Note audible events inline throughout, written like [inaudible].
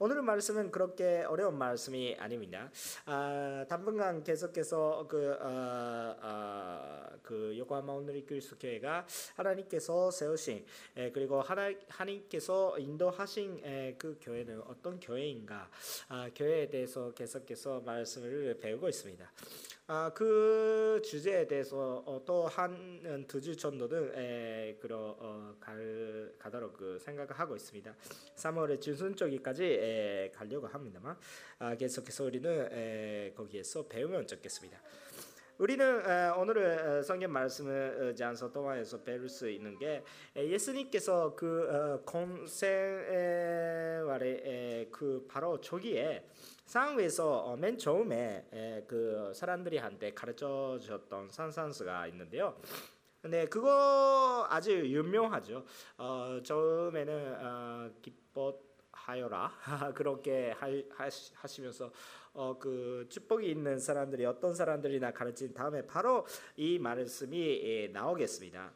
오늘 말씀은 그렇게 어려운 말씀이 아닙니다. 아, 당분간 계속해서 그, 어, 어, 그 요코하마 오늘리 교회가 하나님께서 세우신 에, 그리고 하나, 하나님께서 인도하신 에, 그 교회는 어떤 교회인가 아, 교회에 대해서 계속해서 말씀을 배우고 있습니다. 아, 그 주제에 대해서 어, 또한 두주 정도는 에, 그러 어, 갈, 가도록 그 생각을 하고 있습니다. 3월의 중순 쪽까지 에, 가려고 합니다만 아, 계속해서 우리는 에, 거기에서 배우면 좋겠습니다. 우리는 에, 오늘 성경 말씀을 장소 동안에서 배울 수 있는 게 에, 예수님께서 그 어, 공생활의 그 바로 초기에 상위에서 어, 맨 처음에 그 사람들이 한테 가르쳐 줬던 산산스가 있는데요. 근데 그거 아주 유명하죠. 어, 처음에는 어, 기뻐하여라 [laughs] 그렇게 하시면서 어, 그 축복이 있는 사람들이 어떤 사람들이나 가르친 다음에 바로 이 말씀이 나오겠습니다.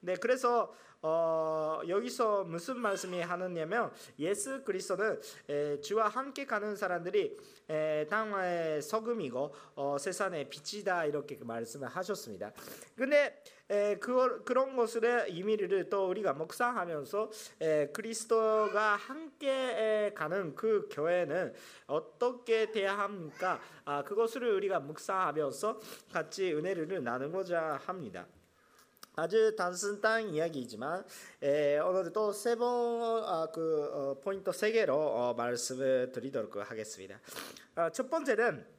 네, 그래서 어, 여기서 무슨 말씀이 하느냐면 예수 그리스도는 에, 주와 함께 가는 사람들이 에, 땅의 소금이고 어, 세상의 빛이다 이렇게 그 말씀을 하셨습니다. 근데 에, 그, 그런 것을 의미를 또 우리가 묵상하면서 에, 그리스도가 함께 가는 그 교회는 어떻게 돼야 합니까? 아, 그것을 우리가 묵상하면서 같이 은혜를 나누고자 합니다. 아주 단순한 이야기이지만 에, 오늘 또세번그 아, 어, 포인트 세 개로 어, 말씀을 드리도록 하겠습니다. 어, 첫 번째는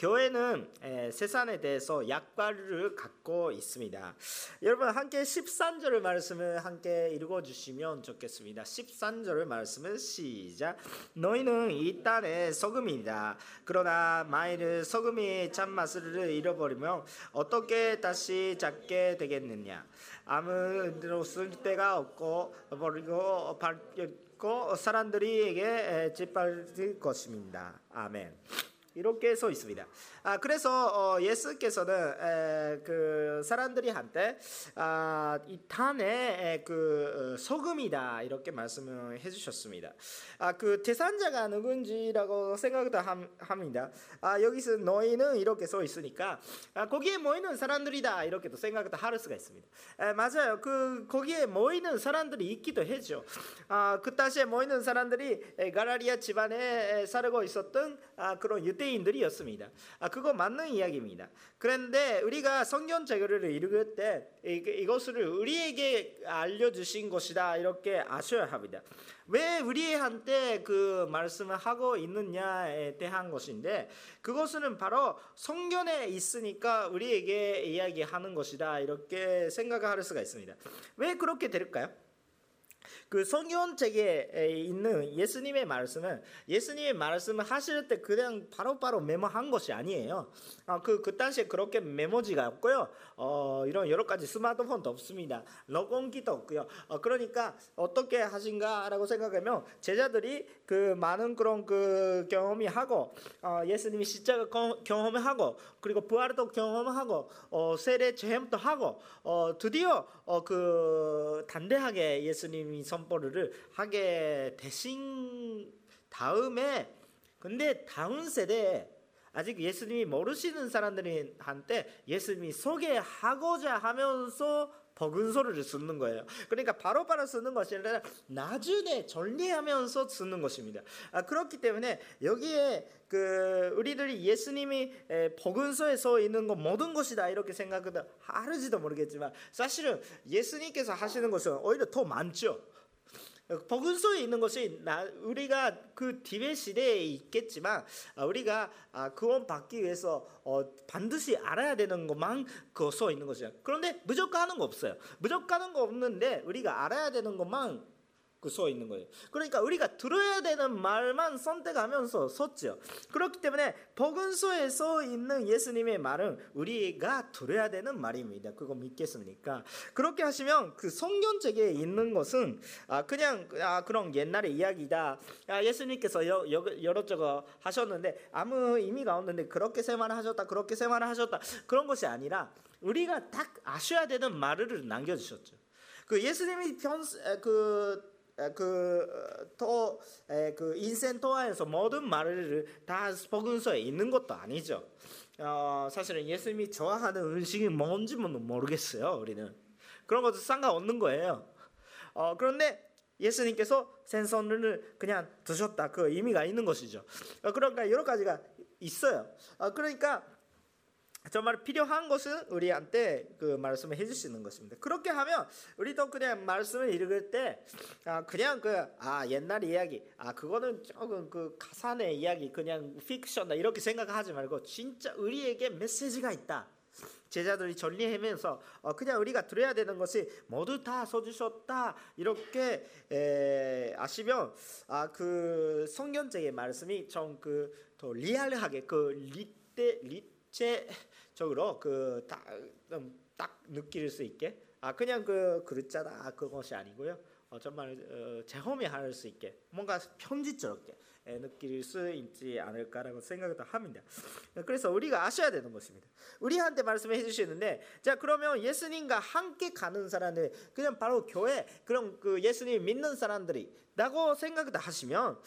교회는 세상에 대해서 약과를 갖고 있습니다. 여러분 함께 13절을 말씀을 함께 읽어 주시면 좋겠습니다. 13절을 말씀을 시작. 너희는 이 땅의 소금이다. 그러나 만일 소금이 참맛을 잃어버리면 어떻게 다시 잡게 되겠느냐? 아무도 쓸 데가 없고 버리고 밝고 사람들이에게 짓밟을 것입니다. 아멘. 이렇게 써 있습니다. 아, 그래서 어, 예수께서는 에, 그 사람들이 한테 아, 이 탄에 그 어, 소금이다 이렇게 말씀을 해주셨습니다. 아, 그 대산자가 누군지라고 생각도 합니다. 아, 여기서 너희는 이렇게 써 있으니까 아, 거기에 모이는 사람들이다 이렇게도 생각도 할 수가 있습니다. 에, 맞아요. 그 거기에 모이는 사람들이 있기도 했죠. 아, 그 당시에 모이는 사람들이 가라리아 집안에 살고 있었던 아, 그런 유대 인들이었습니다. 아, 그거 맞는 이야기입니다. 그런데 우리가 성경 제거를 읽을 때 이것을 우리에게 알려주신 것이다 이렇게 아셔야 합니다. 왜 우리한테 그 말씀을 하고 있느냐에 대한 것인데 그것은 바로 성경에 있으니까 우리에게 이야기하는 것이다 이렇게 생각할 수가 있습니다. 왜 그렇게 될까요? 그 성경책에 있는 예수님의 말씀은 예수님의 말씀을 하실 때 그냥 바로 바로 메모한 것이 아니에요. 아, 그, 그 당시에 그렇게 메모지가 없고요. 어, 이런 여러 가지 스마트폰도 없습니다. 녹음기도 없고요. 어, 그러니까 어떻게 하신가라고 생각하면 제자들이 그 많은 그런 그 경험이 하고 어, 예수님이 십자가 경험을 하고 그리고 부활도 경험하고 어, 세례 체험도 하고 어, 드디어 어, 그 단대하게 예수님이 선포를 하게 되신 다음에 근데 다음 세대에 아직 예수님이 모르시는 사람들한테 예수님이 소개하고자 하면서 버근소리를 쓰는 거예요. 그러니까 바로바로 바로 쓰는 것이 아니라 나중에 정리하면서 쓰는 것입니다. 아, 그렇기 때문에 여기에 그 우리들이 예수님이 버근소에 써 있는 것 모든 것이다 이렇게 생각을 하는지도 모르겠지만 사실은 예수님께서 하시는 것은 오히려 더 많죠. 버근소에 있는 것이 우리가 그 디베 시대에 있겠지만 아, 우리가 아, 구원 받기 위해서 어, 반드시 알아야 되는 것만 그써 있는 것이야. 그런데 무조건 하는 거 없어요. 무조건 하는 거 없는데 우리가 알아야 되는 것만 그 써 있는 거예요. 그러니까 우리가 들어야 되는 말만 선택하면서 썼죠. 그렇기 때문에 복음서에 써 있는 예수님의 말은 우리가 들어야 되는 말입니다. 그거 믿겠습니까? 그렇게 하시면 그 성경책에 있는 것은 아 그냥 아 그런 옛날의 이야기다. 아 예수님께서 여, 여, 여러저러 하셨는데 아무 의미가 없는데 그렇게 생활하셨다. 그렇게 생활하셨다. 그런 것이 아니라 우리가 딱 아셔야 되는 말을 남겨주셨죠. 그 예수님이 변, 그 그또그 인생 동안에서 모든 말을 다 복음서에 있는 것도 아니죠. 어, 사실은 예수님이 좋아하는 음식이 뭔지 모르겠어요. 우리는 그런 것도 상관없는 거예요. 어, 그런데 예수님께서 생선을 그냥 드셨다 그 의미가 있는 것이죠. 어, 그러니까 여러 가지가 있어요. 어, 그러니까 정말 필요한 것은 우리한테 그 말씀을 해주시는 것입니다. 그렇게 하면 우리도 그냥 말씀을 읽을 때 아, 그냥 그 아 옛날 이야기 아 그거는 조금 그 가산의 이야기 그냥 픽션다 이렇게 생각하지 말고 진짜 우리에게 메시지가 있다. 제자들이 전리하면서 어, 그냥 우리가 들어야 되는 것이 모두 다 써주셨다 이렇게 에, 아시면 아 그 성경적인 말씀이 좀 그 더 리얼하게 그 리때 리체 적으로 그딱 딱 느낄 수 있게 아 그냥 그 글자다 그것이 아니고요. 어, 정말 어, 재험이 수 있게 뭔가 편지스럽게 느낄 수 있지 않을까라고 생각도 합니다. 그래서 우리가 아셔야 되는 것입니다. 우리한테 말씀해 주시는데 자 그러면 예수님과 함께 가는 사람들 그냥 바로 교회 그럼 그 예수님 믿는 사람들이라고 생각을 하시면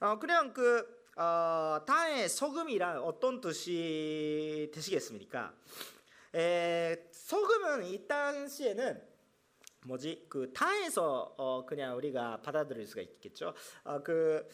어 그냥 그 어, 땅의 소금이란 어떤 뜻이 되시겠습니까? 에, 소금은 이 당시에는 뭐지 그 타에서 어 그냥 우리가 받아들일 수가 있겠죠. 아그아그막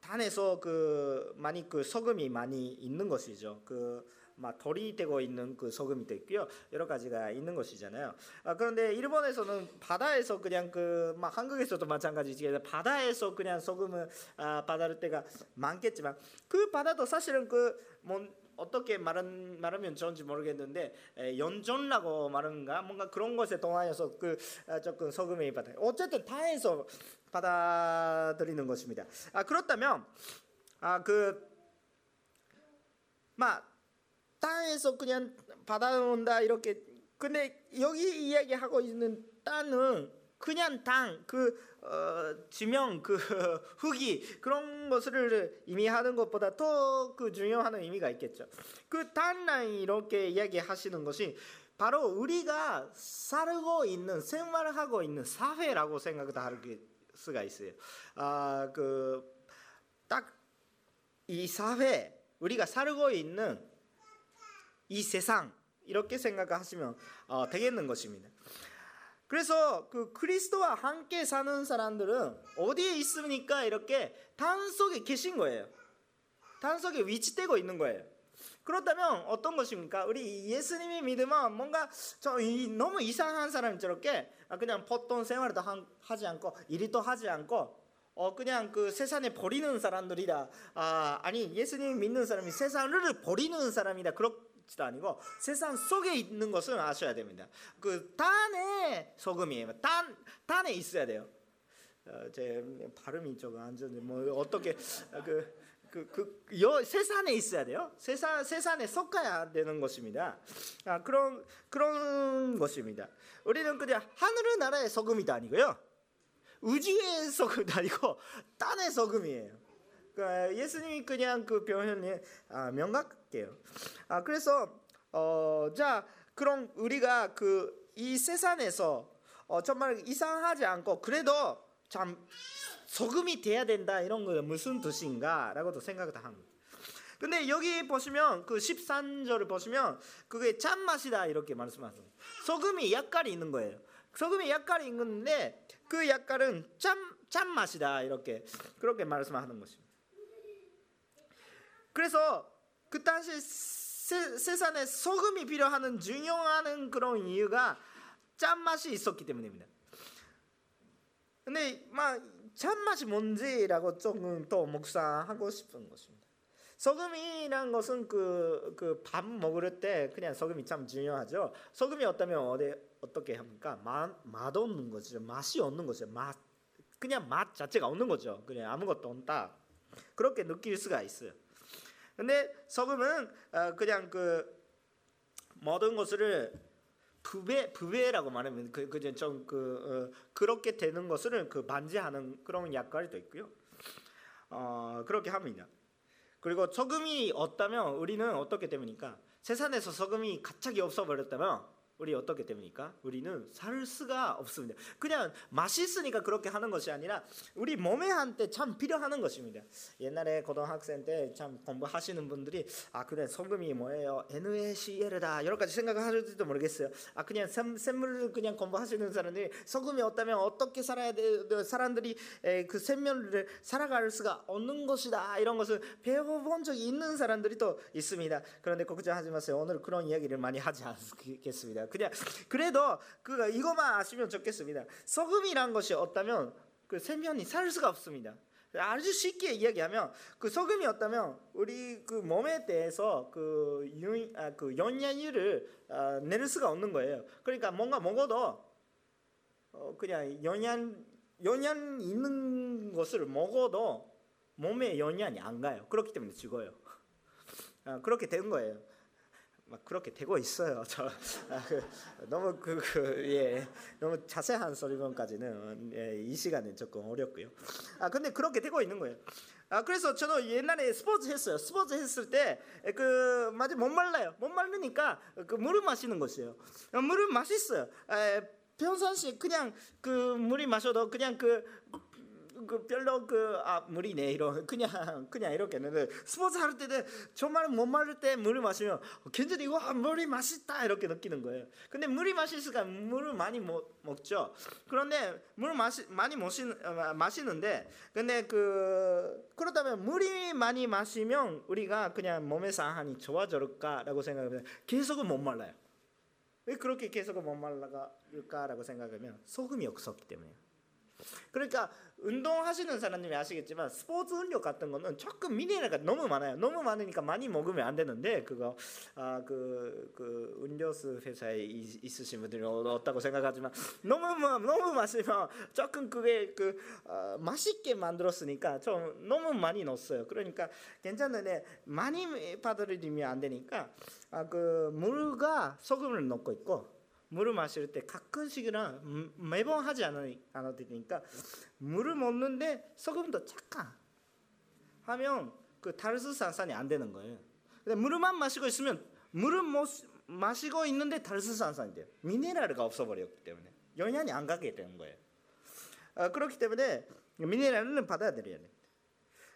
단에서 그 많이 그 소금이 많이 있는 것이죠. 그 막 돌이 되고 있는 그 소금이 있고요. 여러 가지가 있는 것이잖아요. 아 그런데 일본에서는 바다에서 그냥 그 막 한국에서도 마찬가지지만 바다에서 그냥 소금을 아 받아들 때가 많겠지만 그 바다도 사실은 그뭐 어떻게 말은, 말하면 좋은지 모르겠는데 에, 연전라고 말은가 뭔가 그런 것에 동하여서 그 아, 조금 소금이 받아 어쨌든 타에서 받아들이는 것입니다. 아 그렇다면 아그 막 땅에서 그냥 받아온다 이렇게 근데 여기 이야기하고 있는 땅은 그냥 땅 그 어, 지명 그 [laughs] 흙이 그런 것을 의미하는 것보다 더 그 중요한 의미가 있겠죠. 그 단란 이렇게 이야기하시는 것이 바로 우리가 살고 있는 생활하고 있는 사회라고 생각할 수가 있어요. 아 그 딱 이 사회 우리가 살고 있는 이 세상 이렇게 생각하시면 어, 되겠는 것입니다. 그래서 그 그리스도와 함께 사는 사람들은 어디에 있습니까? 이렇게 단 속에 계신 거예요. 단 속에 위치되고 있는 거예요. 그렇다면 어떤 것입니까? 우리 예수님이 믿으면 뭔가 저 너무 이상한 사람 저렇게 그냥 보통 생활도 하지 않고 일도 하지 않고 어 그냥 그 세상에 버리는 사람들이다. 아 아니 예수님 믿는 사람이 세상을 버리는 사람이다. 그렇 지도 아니고 세상 속에 있는 것을 아셔야 됩니다. 그 단에 소금이에요. 단 단에 있어야 돼요. 어, 제 발음이 조금 안 좋은데 뭐 어떻게 그 그, 그, 여, 세상에 있어야 돼요. 세상, 세상에 섞어야 되는 것입니다. 아, 그런, 그런 것입니다. 우리는 그냥 하늘의 나라의 소금이도 아니고요. 우주의 소금도 아니고, [laughs] 땅의 소금이에요. 그 예수님이 그냥 그 표현이 아, 명확 해요. 아 그래서 어 자 그럼 우리가 그 이 세상에서 어, 정말 이상하지 않고 그래도 참 소금이 돼야 된다 이런 거 무슨 뜻인가라고도 생각을 합니다. 근데 여기 보시면 그 13절을 보시면 그게 짠맛이다 이렇게 말씀하세요. 소금이 약간이 있는 거예요. 소금이 약간이 있는데 그 약간은 짠 짠맛이다 이렇게 그렇게 말씀하는 것입니다. 그래서 그 당시 세, 세상에 소금이 필요하는 중요한 그런 이유가 짠맛이 있었기 때문입니다. 근데 막 짠맛이 뭔지라고 조금 또 묵상하고 싶은 것입니다. 소금이란 것은 그 그 밥 먹을 때 그냥 소금이 참 중요하죠. 소금이 없다면 어디 어떻게 합니까? 맛 맛없는 거죠. 맛이 없는 거죠. 맛 그냥 맛 자체가 없는 거죠. 그냥 아무것도 없다. 그렇게 느낄 수가 있어요. 근데 소금은 어, 그냥 그 모든 것을 부배 부배라고 말하면 그 그냥 좀그 어, 그렇게 되는 것을 그 반지하는 그런 역할도 있고요. 어 그렇게 합니다. 그리고 소금이 없다면 우리는 어떻게 됩니까? 세상에서 소금이 갑자기 없어 버렸다면 우리 어떻게 됩니까? 우리는 살 수가 없습니다. 그냥 맛있으니까 그렇게 하는 것이 아니라 우리 몸에 한테 참 필요하는 것입니다. 옛날에 고등학생 때 참 공부하시는 분들이 아 그래 소금이 뭐예요? NaCl다 여러 가지 생각을 하실지도 모르겠어요. 아 그냥 샘물을 그냥 공부하시는 사람들이 소금이 없다면 어떻게 살아야 돼? 사람들이 그 샘물을 살아갈 수가 없는 것이다 이런 것을 배워본 적이 있는 사람들이 또 있습니다. 그런데 걱정하지 마세요. 오늘 그런 이야기를 많이 하지 않겠습니다. 그냥 그래도 그 이것만 아시면 좋겠습니다. 소금이란 것이 없다면 그 세면이 살 수가 없습니다. 아주 쉽게 이야기하면 그 소금이 없다면 우리 그 몸에 대해서 그, 유, 아, 그 영양유를 아, 낼 수가 없는 거예요. 그러니까 뭔가 먹어도 어, 그냥 영양 영양 있는 것을 먹어도 몸에 영양이 안 가요. 그렇기 때문에 죽어요. 아, 그렇게 된 거예요. 막 그렇게 되고 있어요. [laughs] 저 아, 그, 너무 그, 그, 예, 너무 자세한 설명까지는 예, 이 시간은 조금 어렵고요. 아 근데 그렇게 되고 있는 거예요. 아 그래서 저는 옛날에 스포츠 했어요. 스포츠 했을 때 그 맞아 못 말라요. 못 말르니까 그 물을 마시는 것이에요. 물을 맛있어요. 에, 평상시 그냥 그 물이 마셔도 그냥 그 그 별로 그 아 물이네 이런 그냥 그냥 이렇게 했는데 스포츠 할 때는 정말 못 마를 때 물을 마시면 굉장히 와 물이 맛있다 이렇게 느끼는 거예요. 근데 물이 맛있으니까 물을 많이 못 먹죠. 그런데 물 마시 많이 마시 어, 마시는데 근데 그 그렇다면 물이 많이 마시면 우리가 그냥 몸의 상한이 좋아질까라고 생각하면 계속은 못 말라요. 왜 그렇게 계속은 못 말라갈까라고 생각하면 소금이 없었기 때문에. 그러니까 운동하시는 사람님이 아시겠지만 스포츠 음료 같은 거는 조금 미네랄가 너무 많아요. 너무 많으니까 많이 먹으면 안 되는데 그거 아그그 그 음료수 회사에 있으신 분들이 없다고 생각하지만 너무 너무 마시면 조금 그게 그 어, 맛있게 만들었으니까 좀 너무 많이 넣었어요. 그러니까 괜찮은데 많이 받아들이면 안 되니까 아그 물과 소금을 넣고 있고 물을 마실 때 가끔씩이나 매번 하지 않아도 되니까 물을 먹는데 소금도 잠깐 하면 그 탈수 산산이 안 되는 거예요. 근데 물만 마시고 있으면 물을 마시고 있는데 탈수 산산이 돼요. 미네랄가 없어버렸기 때문에 영양이 안 가게 되는 거예요. 어, 그렇기 때문에 미네랄은 받아들여야 돼요.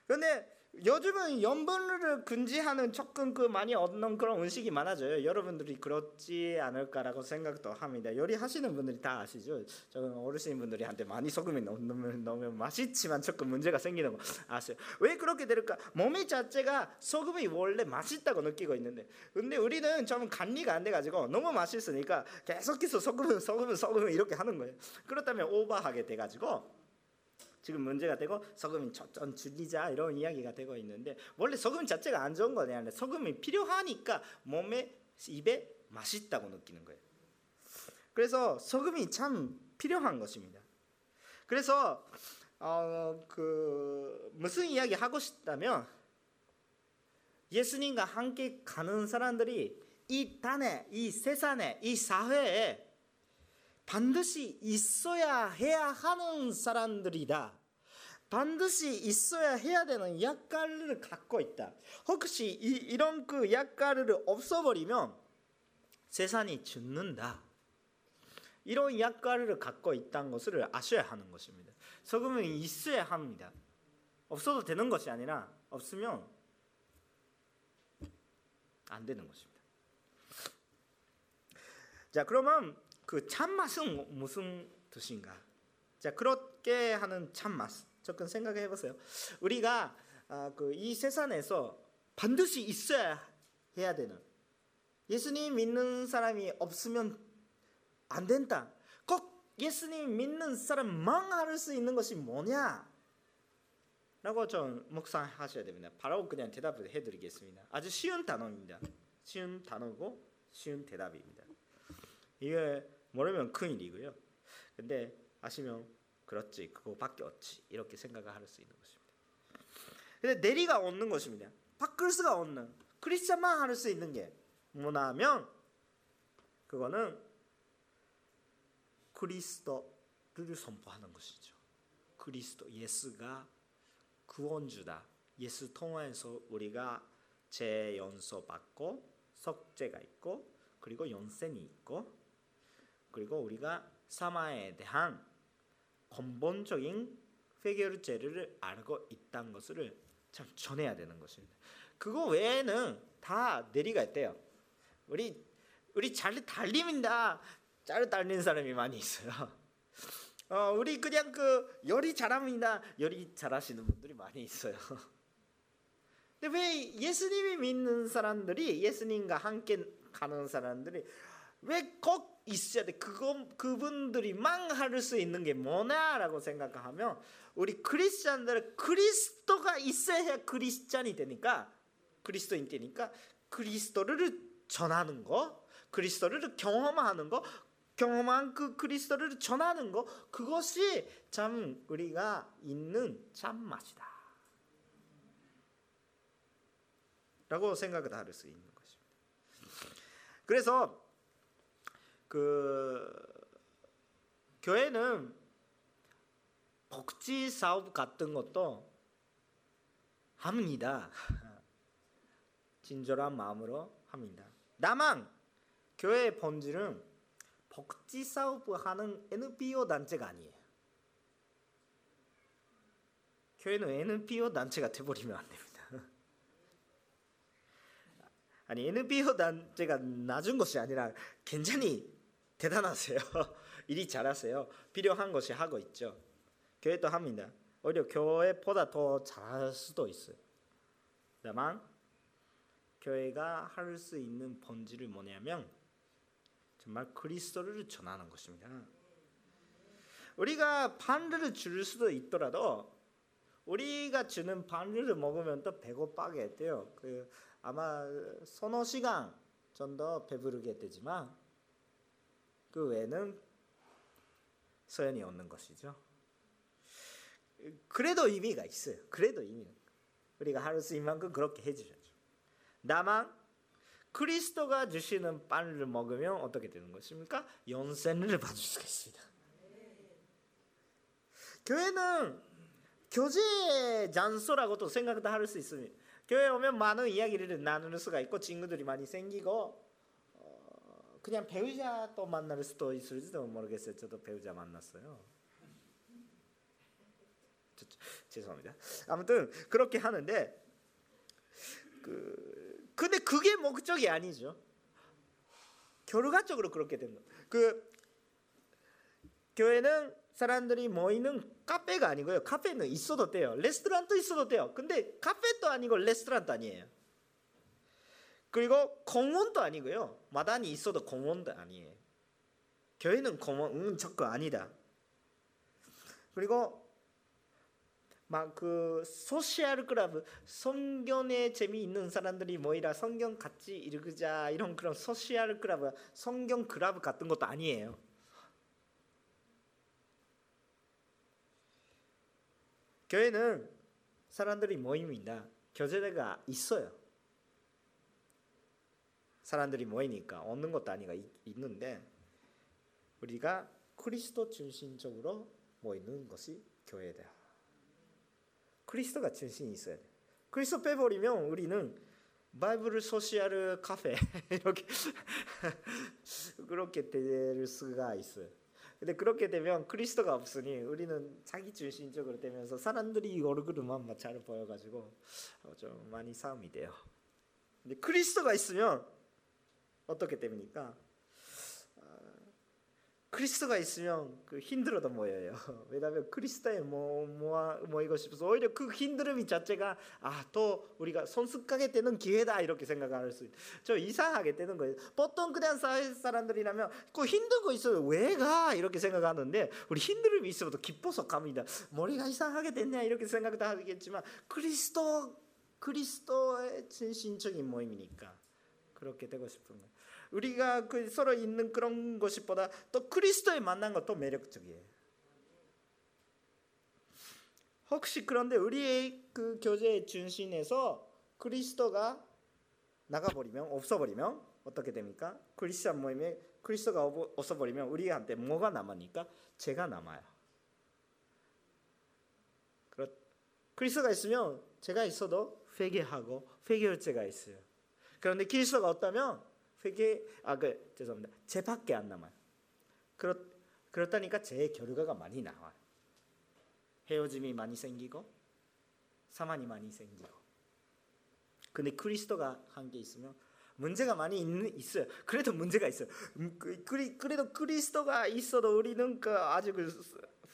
그런데 요즘은 염분을 금지하는 조금 그 많이 얻는 그런 음식이 많아져요. 여러분들이 그렇지 않을까라고 생각도 합니다. 요리하시는 분들이 다 아시죠? 저는 어르신 분들이 한테 많이 소금이 넣으면, 넣으면 맛있지만 조금 문제가 생기는 거 아세요? 왜 그렇게 될까? 몸이 자체가 소금이 원래 맛있다고 느끼고 있는데, 근데 우리는 좀 관리가 안 돼가지고 너무 맛있으니까 계속해서 소금은 소금은 소금은 이렇게 하는 거예요. 그렇다면 오버하게 돼가지고. 지금 문제가 되고 소금이 좀 줄이자 이런 이야기가 되고 있는데 원래 소금 자체가 안 좋은 거 아니라 소금이 필요하니까 몸에 입에 맛있다고 느끼는 거예요. 그래서 소금이 참 필요한 것입니다. 그래서 어, 그 무슨 이야기 하고 싶다면 예수님과 함께 가는 사람들이 이 땅에, 이 세상에, 이 사회에 반드시 있어야 해야 하는 사람들이다. 반드시 있어야 해야 되는 약간을 갖고 있다. 혹시 이, 이런 그 약간을 없어버리면 세상이 죽는다. 이런 약간을 갖고 있다는 것을 아셔야 하는 것입니다. 소금은 있어야 합니다. 없어도 되는 것이 아니라 없으면 안 되는 것입니다. 자, 그러면 그 참맛은 무슨 뜻인가? 자 그렇게 하는 참맛 조금 생각해 보세요. 우리가 아, 그이 세상에서 반드시 있어야 해야 되는 예수님 믿는 사람이 없으면 안 된다. 꼭 예수님 믿는 사람만 할 수 있는 것이 뭐냐? 라고 좀 묵상하셔야 됩니다. 바로 그냥 대답을 해드리겠습니다. 아주 쉬운 단어입니다. 쉬운 단어고 쉬운 대답입니다. 이게 모르면 큰일이고요. 근데 아시면 그렇지 그거밖에 없지 이렇게 생각을 할 수 있는 것입니다. 근데 내리가 없는 것입니다. 바꿀 수가 없는 크리스천만 할 수 있는 게 뭐냐면 그거는 그리스도를 선포하는 것이죠. 그리스도 예수가 구원주다. 예수 통해서 우리가 재 연소 받고 석재가 있고 그리고 연생이 있고 그리고 우리가 사마에 대한 근본적인 회결제를 알고 있다는 것을 참 전해야 되는 것입니다. 그거 외에는 다 내리가 있대요. 우리 우리 잘 달립니다. 잘 달리는 사람이 많이 있어요. [laughs] 어, 우리 그냥 그 요리 잘합니다. 요리 잘하시는 분들이 많이 있어요. [laughs] 근데 왜 예수님이 믿는 사람들이 예수님과 함께 가는 사람들이 왜 꼭 있어야 돼? 그거 그분들이만 할수 있는 게 뭐냐라고 생각하면 우리 크리스천들 그리스도가 있어야 크리스천이 되니까 그리스도인 되니까 그리스도를 전하는 거, 그리스도를 경험하는 거, 경험한 그 그리스도를 전하는 거 그것이 참 우리가 있는 참 맛이다. 라고 생각을 할 수 있는 것입니다. 그래서 그 교회는 복지 사업 같은 것도 합니다. [laughs] 진절한 마음으로 합니다. 다만 교회의 본질은 복지 사업을 하는 NPO 단체가 아니에요. 교회는 NPO 단체가 돼버리면 안 됩니다. [laughs] 아니 NPO 단체가 낮은 것이 아니라 굉장히 대단하세요. [laughs] 일이 잘하세요. 필요한 것이 하고 있죠. 교회도 합니다. 오히려 교회보다 더 잘할 수도 있어요. 다만 교회가 할 수 있는 본질을 뭐냐면 정말 그리스도를 전하는 것입니다. 우리가 반를 줄 수도 있더라도 우리가 주는 반을 먹으면 또 배고파게 돼요. 그 아마 서너 시간 정도 배부르게 되지만 그 외에는 소연이 없는 것이죠. 그래도 의미가 있어요. 그래도 의미 우리가 할 수 있는 만큼 그렇게 해주셔야죠. 다만 그리스도가 주시는 빵을 먹으면 어떻게 되는 것입니까? 연생을 받을 수가 있습니다. 교회는 교제 장소라고도 생각도 할 수 있습니다. 교회 오면 많은 이야기를 나눌 수가 있고 친구들이 많이 생기고 어, 그냥 배우자 또 만날 수도 있을지도 모르겠어요. 저도 배우자 만났어요. 저, 저, 죄송합니다. 아무튼 그렇게 하는데 그 근데 그게 목적이 아니죠. 결과적으로 그렇게 된 거. 그 교회는 사람들이 모이는 카페가 아니고요. 카페는 있어도 돼요. 레스토랑도 있어도 돼요. 근데 카페도 아니고 레스토랑도 아니에요. 그리고 공원도 아니고요. 마당이 있어도 공원도 아니에요. 교회는 공원, 음, 저거 아니다. 그리고 막 그 소시알 클럽 성경에 재미있는 사람들이 모이라 성경 같이 읽자 이런 그런 소시알 클럽 성경 클럽 같은 것도 아니에요. 교회는 사람들이 모입니다. 교제대가 있어요. 사람들이 모이니까 얻는 것도 아니가 있는데 우리가 그리스도 중심적으로 모이는 것이 교회다. 그리스도가 중심이 있어야 돼. 그리스도 빼버리면 우리는 바이블 소시알 카페 [laughs] 이렇게 [laughs] 그렇게 될 수가 있어요. 근데 그렇게 되면 그리스도가 없으니 우리는 자기 중심적으로 되면서 사람들이 얼굴만 잘 보여가지고 어, 좀 많이 싸움이 돼요. 근데 그리스도가 있으면 어떻게 됩니까? 그리스도가 있으면 그 힘들어도 모여요. [laughs] 왜냐하면 그리스도에 모, 모아, 모이고 싶어서 오히려 그 힘듦이 자체가 아 또 우리가 손숙하게 되는 기회다 이렇게 생각할 수 있. 저 이상하게 되는 거예요. 보통 그냥 사람들이라면 그 힘든 거 있어요. 왜 가? 이렇게 생각하는데 우리 힘듦이 있어도 기뻐서 갑니다. 머리가 이상하게 됐냐 이렇게 생각도 하겠지만 그리스도 그리스도의 진심적인 모임이니까 그렇게 되고 싶은 거예요. 우리가 그 서로 있는 그런 것보다 또 그리스도에 만난 것도 매력적이에요. 혹시 그런데 우리의 그 교제의 중심에서 그리스도가 나가버리면 없어버리면 어떻게 됩니까? 크리스천 모임에 그리스도가 없어버리면 우리한테 뭐가 남으니까 제가 남아요. 그리스도가 있으면 제가 있어도 회개하고 회개할제가 있어요. 그런데 그리스도가 없다면 회개 아그 죄송합니다. 죄밖에 안 남아요. 그렇 그렇다니까 제 결과가 많이 나와요. 헤어짐이 많이 생기고 사만이 많이 생기고. 근데 그리스도가 함께 있으면 문제가 많이 있는, 있어요. 그래도 문제가 있어요. 음, 그, 그래도 그리스도가 있어도 우리는 그 아주 그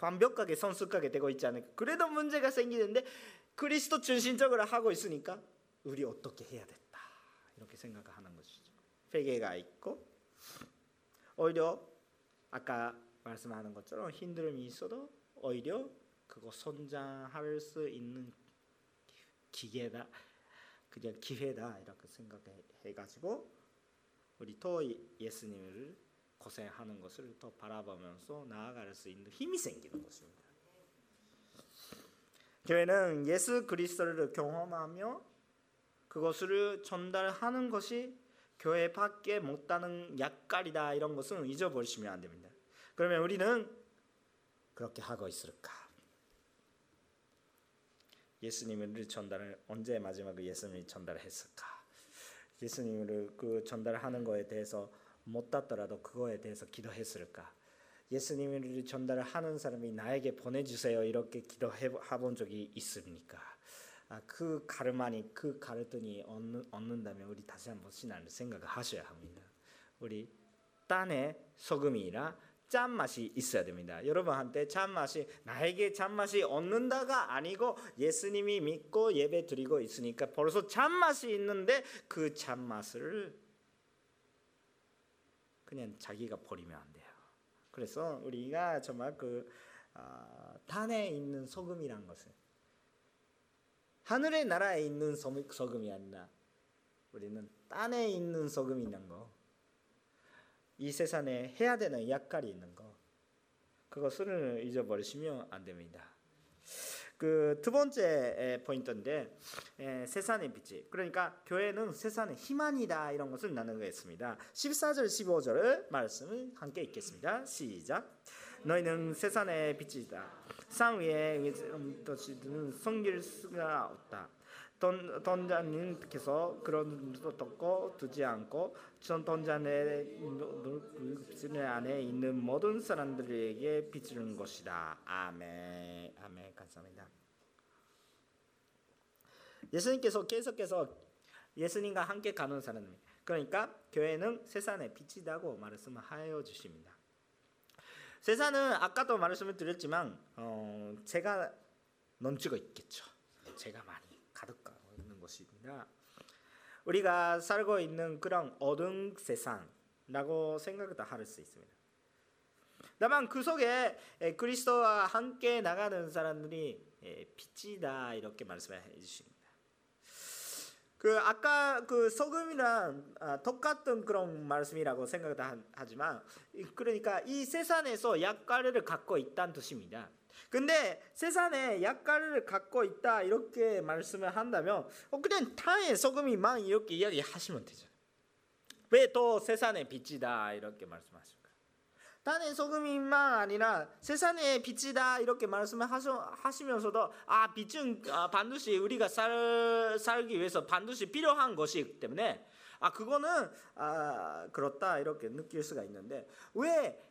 완벽하게 성숙하게 되고 있지 않을까. 그래도 문제가 생기는데 그리스도 중심적으로 하고 있으니까 우리 어떻게 해야 됐다 이렇게 생각하는. 회개가 있고 오히려 아까 말씀하는 것처럼 힘듦이 있어도 오히려 그거 선장할 수 있는 기계다 그냥 기회다 이렇게 생각해 가지고 우리 또 예수님을 고생하는 것을 더 바라보면서 나아갈 수 있는 힘이 생기는 것입니다. 교회는 예수 그리스도를 경험하며 그것을 전달하는 것이 교회 밖에 못하는 약갈이다 이런 것은 잊어버리시면 안 됩니다. 그러면 우리는 그렇게 하고 있을까? 예수님을 전달을 언제 마지막에 예수님이 전달했을까? 예수님을 그 전달하는 거에 대해서 못 닿더라도 그거에 대해서 기도했을까? 예수님을 전달하는 사람이 나에게 보내주세요 이렇게 기도해 본 적이 있습니까? 아, 그 가르마니 그 가르더니 얻는, 얻는 다면 우리 다시 한번 신앙을 생각하셔야 합니다. 우리 딴에 소금이라 짠맛이 있어야 됩니다. 여러분한테 짠맛이 나에게 짠맛이 얻는다가 아니고 예수님이 믿고 예배 드리고 있으니까 벌써 짠맛이 있는데 그 짠맛을 그냥 자기가 버리면 안 돼요. 그래서 우리가 정말 그 어, 단에 있는 소금이란 것은 하늘의 나라에 있는 소금이 아니라 우리는 땅에 있는 소금이란 거. 이 세상에 해야 되는 역할이 있는 거. 그것을 잊어버리시면 안 됩니다. 그 두 번째 포인트인데 세상의 빛이 그러니까 교회는 세상의 희망이다 이런 것을 나누겠습니다. 14절 15절 말씀을 함께 읽겠습니다. 시작. 너희는 세상의 빛이다. 상 위에 도시는 섬길 수가 없다. 돈, 돈자님께서 그런 듣고 두지 않고 전 돈자의 빛 안에 있는 모든 사람들에게 비추는 것이다. 아멘. 아멘. 감사합니다. 예수님께서 계속해서 예수님과 함께 가는 사람 그러니까 교회는 세상의 빛이다고 말씀하여 주십니다. 세상은 아까도 말씀을 드렸지만 어, 제가 넘치고 있겠죠. 제가 많이 가득하고 있는 것입니다. 우리가 살고 있는 그런 어두운 세상라고 생각도 할 수 있습니다. 다만 그 속에 그리스도와 함께 나가는 사람들이 빛이다 이렇게 말씀해 주십니다. 그 아까 그 소금이랑 아, 똑같은 그런 말씀이라고 생각하지만 그러니까 이 세상에서 약과를 갖고 있다는 뜻입니다. 근데 세상에 약과를 갖고 있다 이렇게 말씀을 한다면 어, 그냥 타의 소금이만 이렇게 이야기하시면 되죠. 왜 또 세상의 빛이다 이렇게 말씀하시죠? 단의 소금이만 아니라 세상의 빛이다 이렇게 말씀을 하시면서도 아 빛은 아, 반드시 우리가 살, 살기 위해서 반드시 필요한 것이기 때문에 아 그거는 아 그렇다 이렇게 느낄 수가 있는데 왜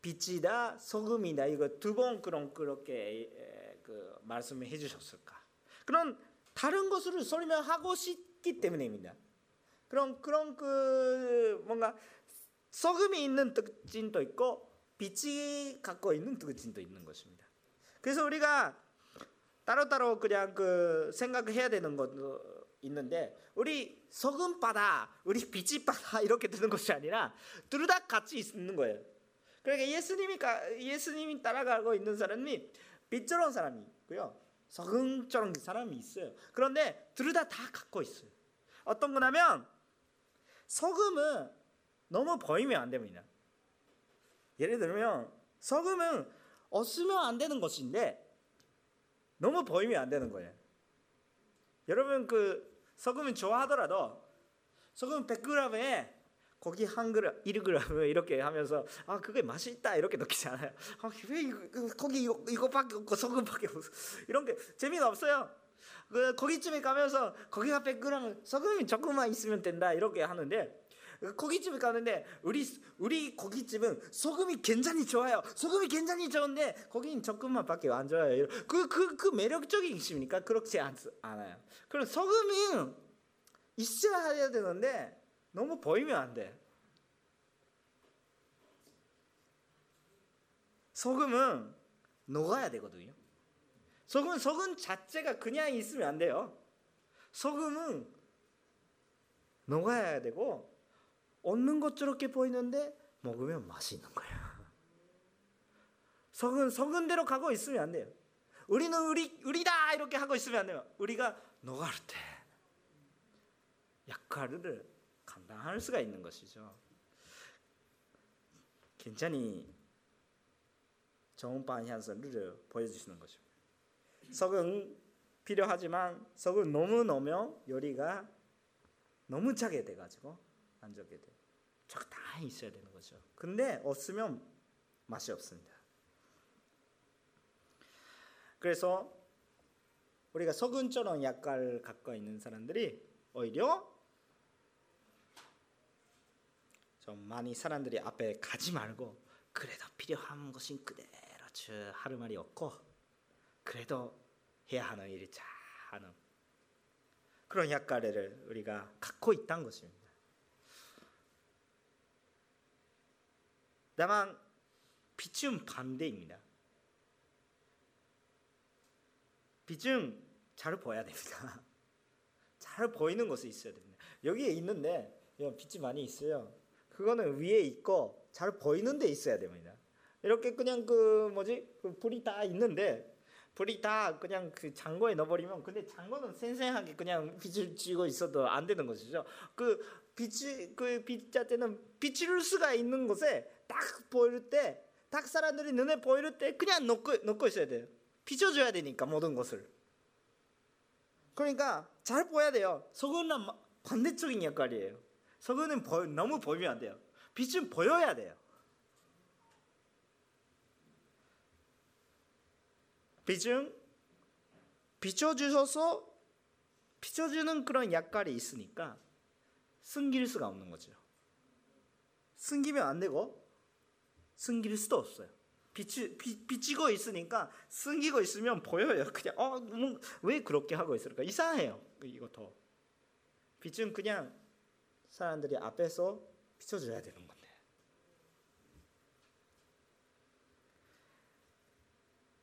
빛이다 소금이다 이거 두 번 그런 그렇게 그 말씀을 해주셨을까? 그런 다른 것을 설명하고 싶기 때문입니다. 그런 그런 그 뭔가 소금이 있는 특징도 있고 빛이 갖고 있는 특징도 있는 것입니다. 그래서 우리가 따로따로 그냥 그 생각해야 되는 것도 있는데 우리 소금 바다, 우리 빛이 바다 [laughs] 이렇게 되는 것이 아니라 둘 다 같이 있는 거예요. 그러니까 예수님이 예수님이 따라가고 있는 사람이 빛처럼 사람이 있고요. 소금처럼 사람이 있어요. 그런데 둘 다 다 갖고 있어요. 어떤 거냐면 소금은 너무 보이면 안 됩니다. 예를 들면 소금은 없으면 안 되는 것인데 너무 보이면 안 되는 거예요. 여러분 그 소금을 좋아하더라도 소금 100g에 고기 한 그릇, 1g [laughs] 이렇게 하면서 아 그게 맛있다 이렇게 느끼지 않아요. 아, 왜 이거, 고기 이거, 이거밖에 없고 소금밖에 없어 [laughs] 이런 게 재미가 없어요. 그 거기쯤에 가면서 고기가 100g 소금이 조금만 있으면 된다 이렇게 하는데 고깃집에 가는데 우리 우리 고깃집은 소금이 굉장히 좋아요. 소금이 굉장히 좋은데 거기는 조금만 밖에 안 좋아요. 그, 그 매력적인 있습니까? 그렇지 않, 않아요. 그럼 소금이 있어야 되는데 너무 보이면 안 돼. 소금은 녹아야 되거든요. 소금 소금 자체가 그냥 있으면 안 돼요. 소금은 녹아야 되고 얻는 것처렇게 보이는데 먹으면 맛이 있는 거야. 소금 소금 대로 가고 있으면 안 돼요. 우리는 우리 우리다 이렇게 하고 있으면 안 돼요. 우리가 녹을 때 역할을 감당할 수가 있는 것이죠. 굉장히 좋은 방향성을 보여주시는 것입니다. 석은 필요하지만 석을 너무 넣으면 요리가 너무 짜게 돼가지고 안 좋게 돼. 적당히 있어야 되는 거죠. 근데 없으면 맛이 없습니다. 그래서 우리가 석은처럼 약간 갖고 있는 사람들이 오히려 좀 많이 사람들이 앞에 가지 말고 그래도 필요한 것인 그대로 하루 말이 없고 그래도 해야 하는 일을 잘 하는 그런 약간을 우리가 갖고 있다는 것입니다. 다만 빛은 반대입니다. 빛은 잘 보여야 됩니다. [laughs] 잘 보이는 것이 있어야 됩니다. 여기에 있는데 빛이 많이 있어요. 그거는 위에 있고 잘 보이는 데 있어야 됩니다. 이렇게 그냥 그 뭐지 그 불이 다 있는데 불이 다 그냥 그 장고에 넣어버리면 근데 장고는 생생하게 그냥 빛을 쥐고 있어도 안 되는 것이죠. 그 빛이 그 빛 자체는 비칠 수가 있는 곳에 딱 보일 때 딱 사람들이 눈에 보일 때 그냥 넣고 넣고 있어야 돼요. 비춰줘야 되니까 모든 것을. 그러니까 잘 보여야 돼요. 석은은 반대적인 역할이에요. 보, 너무 보이면 안 돼요. 빛은 보여야 돼요. 빛은 비춰주셔서 비춰주는 그런 역할이 있으니까 숨길 수가 없는 거죠. 숨기면 안 되고 숨길 수도 없어요. 비치, 비, 비치고 있으니까 숨기고 있으면 보여요. 그냥 어, 뭐, 왜 그렇게 하고 있을까? 이상해요. 이거 더. 빛은 그냥 사람들이 앞에서 비춰줘야 되는 건데.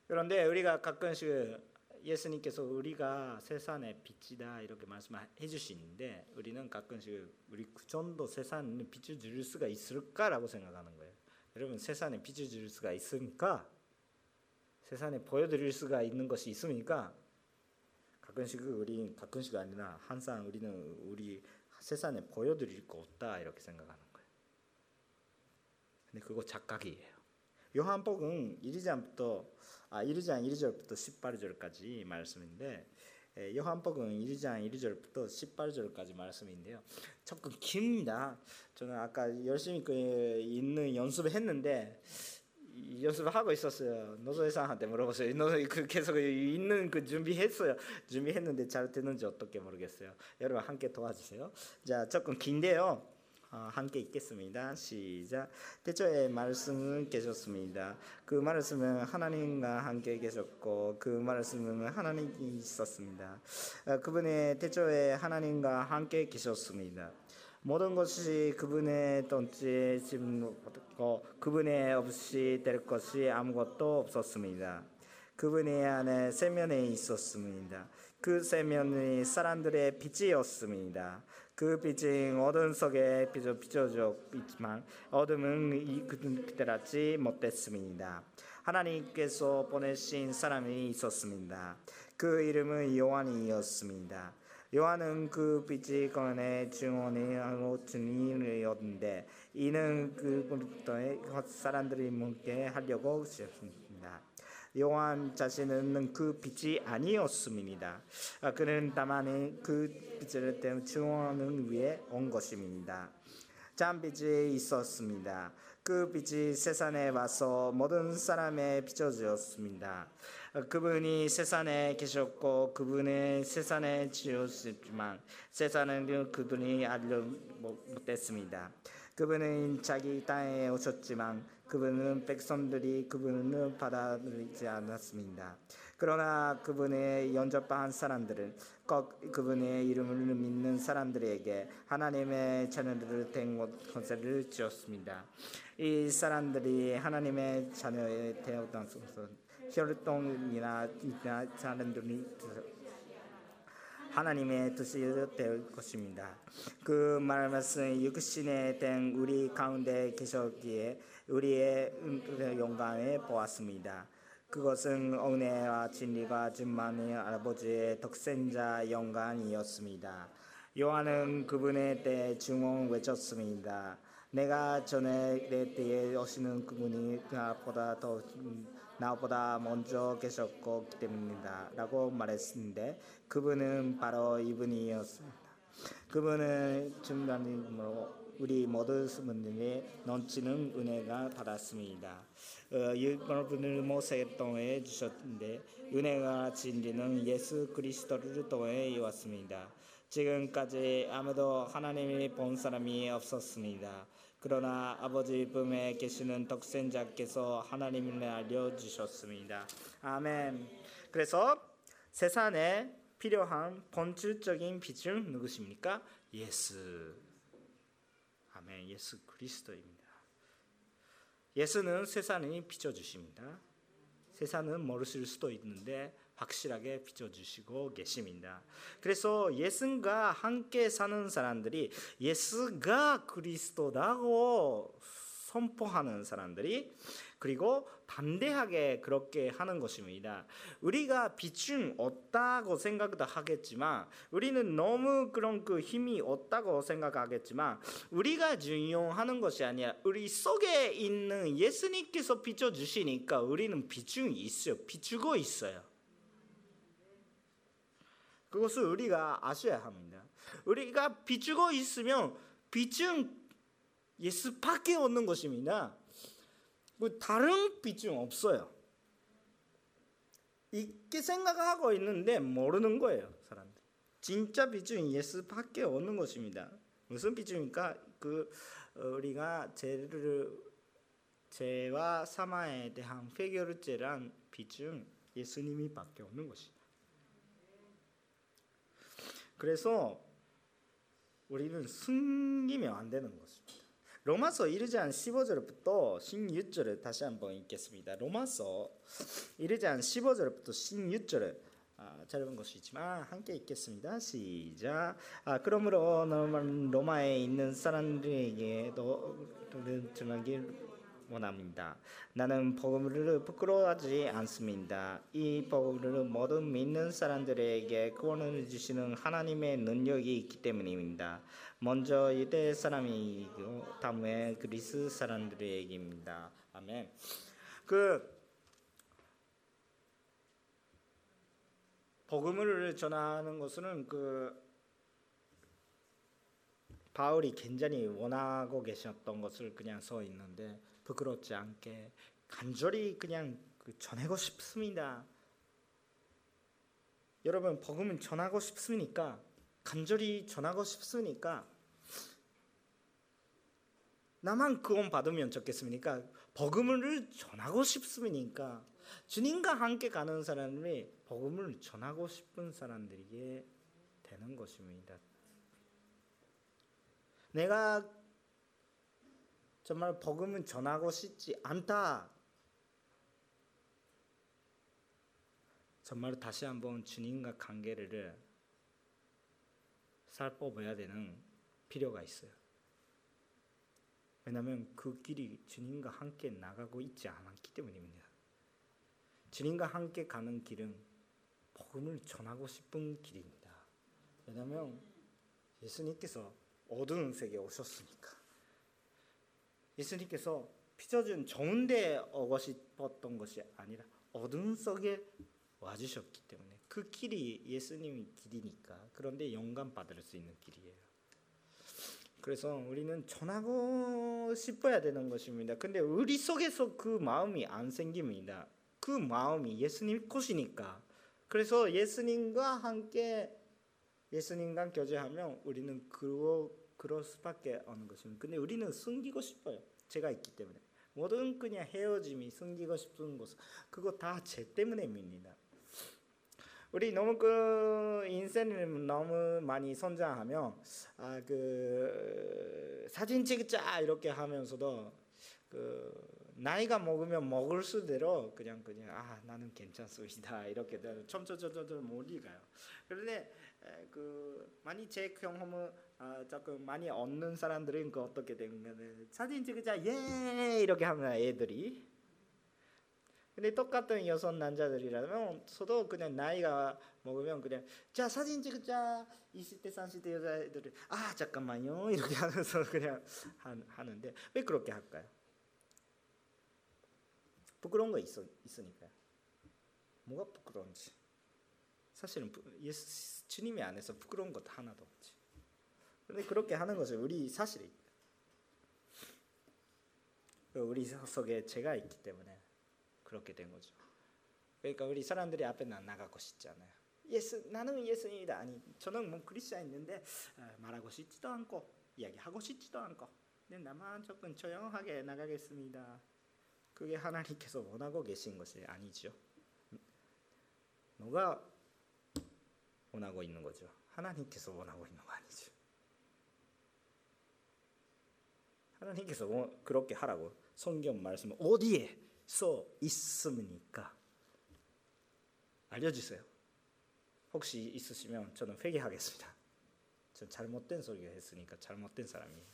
그런데 우리가 가끔씩 예수님께서 우리가 세상의 빛이다 이렇게 말씀해 주시는데 우리는 가끔씩 우리 그 정도 세상에 빛을 줄 수가 있을까라고 생각하는 거예요. 여러분 세상에 줄 수가 있습니까? 세상에 보여드릴 수가 있는 것이 있습니까? 가끔씩 우리 가끔씩 아니라 항상 우리는 우리 세상에 보여드릴 거 없다 이렇게 생각하는 거예요. 근데 그거 착각이에요. 요한복음 1장부터 아 1장 1절부터 18절까지 말씀인데 예, 요한복음 1장 1절부터 18절까지 말씀인데요. 조금 깁니다. 저는 아까 열심히 그 있는 연습을 했는데 연습을 하고 있었어요. 노조회사한테 물어보세요. 노조 그 계속 있는 그 준비했어요. 준비했는데 잘 되는지 어떻게 모르겠어요. 여러분 함께 도와주세요. 자 조금 긴데요. 어, 함께 읽겠습니다. 시작. 태초에 말씀은 계셨습니다. 그 말씀은 하나님과 함께 계셨고 그 말씀은 하나님이 있었습니다. 어, 그분의 태초에 하나님과 함께 계셨습니다. 모든 것이 그분의 통치에 심고 그분의 없이 될 것이 아무것도 없었습니다. 그분의 안에 세면에 있었습니다. 그 세면이 사람들의 빛이었습니다. 그 빛은 어둠 속에 비춰져 있지만 어둠은 이 그들같이 못됐습니다. 하나님께서 보내신 사람이 있었습니다. 그 이름은 요한이었습니다. 요한은 그 빛이 건에 증언이 하고 증인이었는데 이는 그부터 사람들이 묻게 하려고 하셨습니다. 요한 자신은 그 빛이 아니었습니다. 아, 그는 다만 그 빛을 증언을 위해 온 것입니다. 참 빛이 있었습니다. 그 빛이 세상에 와서 모든 사람에 비춰주었습니다. 어, 그분이 세상에 계셨고 그분은 세상에 지었지만 세상은 그분이 알려 못했습니다. 그분은 자기 땅에 오셨지만 그분은 백성들이 그분을 받아들이지 않았습니다. 그러나 그분의 영접한 사람들은 꼭 그분의 이름을 믿는 사람들에게 하나님의 자녀들을 된 것을 지었습니다. 이 사람들이 하나님의 자녀에 되었던 혈통이나 사람들이 하나님의 뜻이 될 것입니다. 그 말씀은 육신에 된 우리 가운데 계셨기에 우리의 영광을 보았습니다. 그것은 은혜와 진리가 충만한 아버지의 독생자 영광이었습니다. 요한은 그분의 때 중원 외쳤습니다. 내가 전에 내 때에 오시는 그분이 나보다 더 나보다 먼저 계셨고 때문이다 라고 말했는데 그분은 바로 이분이었습니다. 그분은 중간으로 우리 모든 분들이 넘치는 은혜가 받았습니다. 어, 여러분을 모세 통해 주셨는데 은혜가 진리는 예수 그리스도를 통해 왔습니다. 지금까지 아무도 하나님을 본 사람이 없었습니다. 그러나 아버지 품에 계시는 독생자께서 하나님을 알려주셨습니다. 아멘. 그래서 세상에 필요한 본질적인 빛은 누구십니까? 예수. 아멘. 예수 그리스도입니다. 예수는 세상이 비춰주십니다. 세상은 모르실 수도 있는데 확실하게 비춰주시고 계십니다. 그래서 예수가 함께 사는 사람들이 예수가 그리스도라고 선포하는 사람들이 그리고 반대하게 그렇게 하는 것입니다. 우리가 비중 없다고 생각도 하겠지만 우리는 너무 그런 그 힘이 없다고 생각하겠지만 우리가 중요하는 것이 아니라 우리 속에 있는 예수님께서 비춰 주시니까 우리는 비중이 있어요. 비추고 있어요. 그것을 우리가 아셔야 합니다. 우리가 비추고 있으면 비중 예수밖에 없는 것입니다. 뭐 다른 비중 없어요. 있게 생각하고 있는데 모르는 거예요, 사람들. 진짜 비중 예수밖에 없는 것입니다. 무슨 비중입니까? 그 어, 우리가 죄를 죄와 사마에 대한 회결죄란 비중 예수님이밖에 없는 것이다. 그래서 우리는 숨기면 안 되는 것입니다. 로마서 1장 15절부터 16절을 다시 한번 읽겠습니다. 로마서 1장 15절부터 16절을 아, 짧은 것이지만 함께 읽겠습니다. 시작. 아, 그러므로 로마에 있는 사람들에게도 전하길 원합니다. 나는 복음을 부끄러워하지 않습니다. 이 복음을 모든 믿는 사람들에게 구원을 주시는 하나님의 능력이 있기 때문입니다. 먼저 유대 사람이고 다음에 그리스 사람들에게입니다. 아멘. 그 복음을 전하는 것은 그 바울이 굉장히 원하고 계셨던 것을 그냥 써 있는데 부끄럽지 않게 간절히 그냥 그 전하고 싶습니다. 여러분 복음은 전하고 싶으니까 간절히 전하고 싶으니까 나만 구원 받으면 좋겠습니까? 복음을 전하고 싶으니까 주님과 함께 가는 사람이 복음을 전하고 싶은 사람들에게 되는 것입니다. 내가 정말 복음은 전하고 싶지 않다. 정말 다시 한번 주님과 관계를 살펴봐야 되는 필요가 있어요. 왜냐하면 그 길이 주님과 함께 나가고 있지 않았기 때문입니다. 주님과 함께 가는 길은 복음을 전하고 싶은 길입니다. 왜냐하면 예수님께서 어두운 세계에 오셨으니까. 예수님께서 빚어준 좋은 데 오고 싶었던 것이 아니라 어둠 속에 와주셨기 때문에 그 길이 예수님의 길이니까 그런데 영감 받을 수 있는 길이에요. 그래서 우리는 전하고 싶어야 되는 것입니다. 근데 우리 속에서 그 마음이 안 생깁니다. 그 마음이 예수님 것이니까 그래서 예수님과 함께 예수님과 교제하면 우리는 그러 그럴 수밖에 없는 것입니다. 근데 우리는 숨기고 싶어요. 제가 있기 때문에 모든 그냥 헤어짐이 숨기고 싶은 것 그거 다 제 때문에입니다. 우리 너무 그 인생을 너무 많이 성장하면 아 그 사진 찍자 이렇게 하면서도 그 나이가 먹으면 먹을 수대로 그냥 그냥 아 나는 괜찮습니다 이렇게 점점점점 멀리 가요. 그런데 그 많이 제 경험은 아, 조금 많이 얻는 사람들은 그 어떻게 되면 사진 찍자 예 이렇게 하면 애들이 근데 똑같은 여섯 남자들이라면 저도 그냥 나이가 먹으면 그냥 자 사진 찍자 20대 30대 여자애들이 아 잠깐만요 이렇게 하면서 [laughs] 그냥 하 는데 왜 그렇게 할까요? 부끄러운 거 있어, 있으니까요. 뭐가 부끄러운지 사실은 예수 주님의 안에서 부끄러운 것 하나도 없지. 그런데 그렇게 하는 것은 우리 사실이 우리 속에 죄가 있기 때문에 그렇게 된 거죠. 그러니까 우리 사람들이 앞에 나가고 싶잖아요. 예수 나는 예수입니다. 아니 저는 뭐 그리스도인인데 아, 말하고 싶지도 않고 이야기하고 싶지도 않고 근데 나만 조금 조용하게 나가겠습니다. 그게 하나님께서 원하고 계신 것이 아니죠. 너가 원하고 있는 거죠. 하나님께서 원하고 있는 거 아니죠. 하나님께서 그렇게 하라고 성경 말씀 어디에 써 있습니까? 알려주세요. 혹시 있으시면 저는 회개하겠습니다. 전 잘못된 소리가 했으니까 잘못된 사람이에요.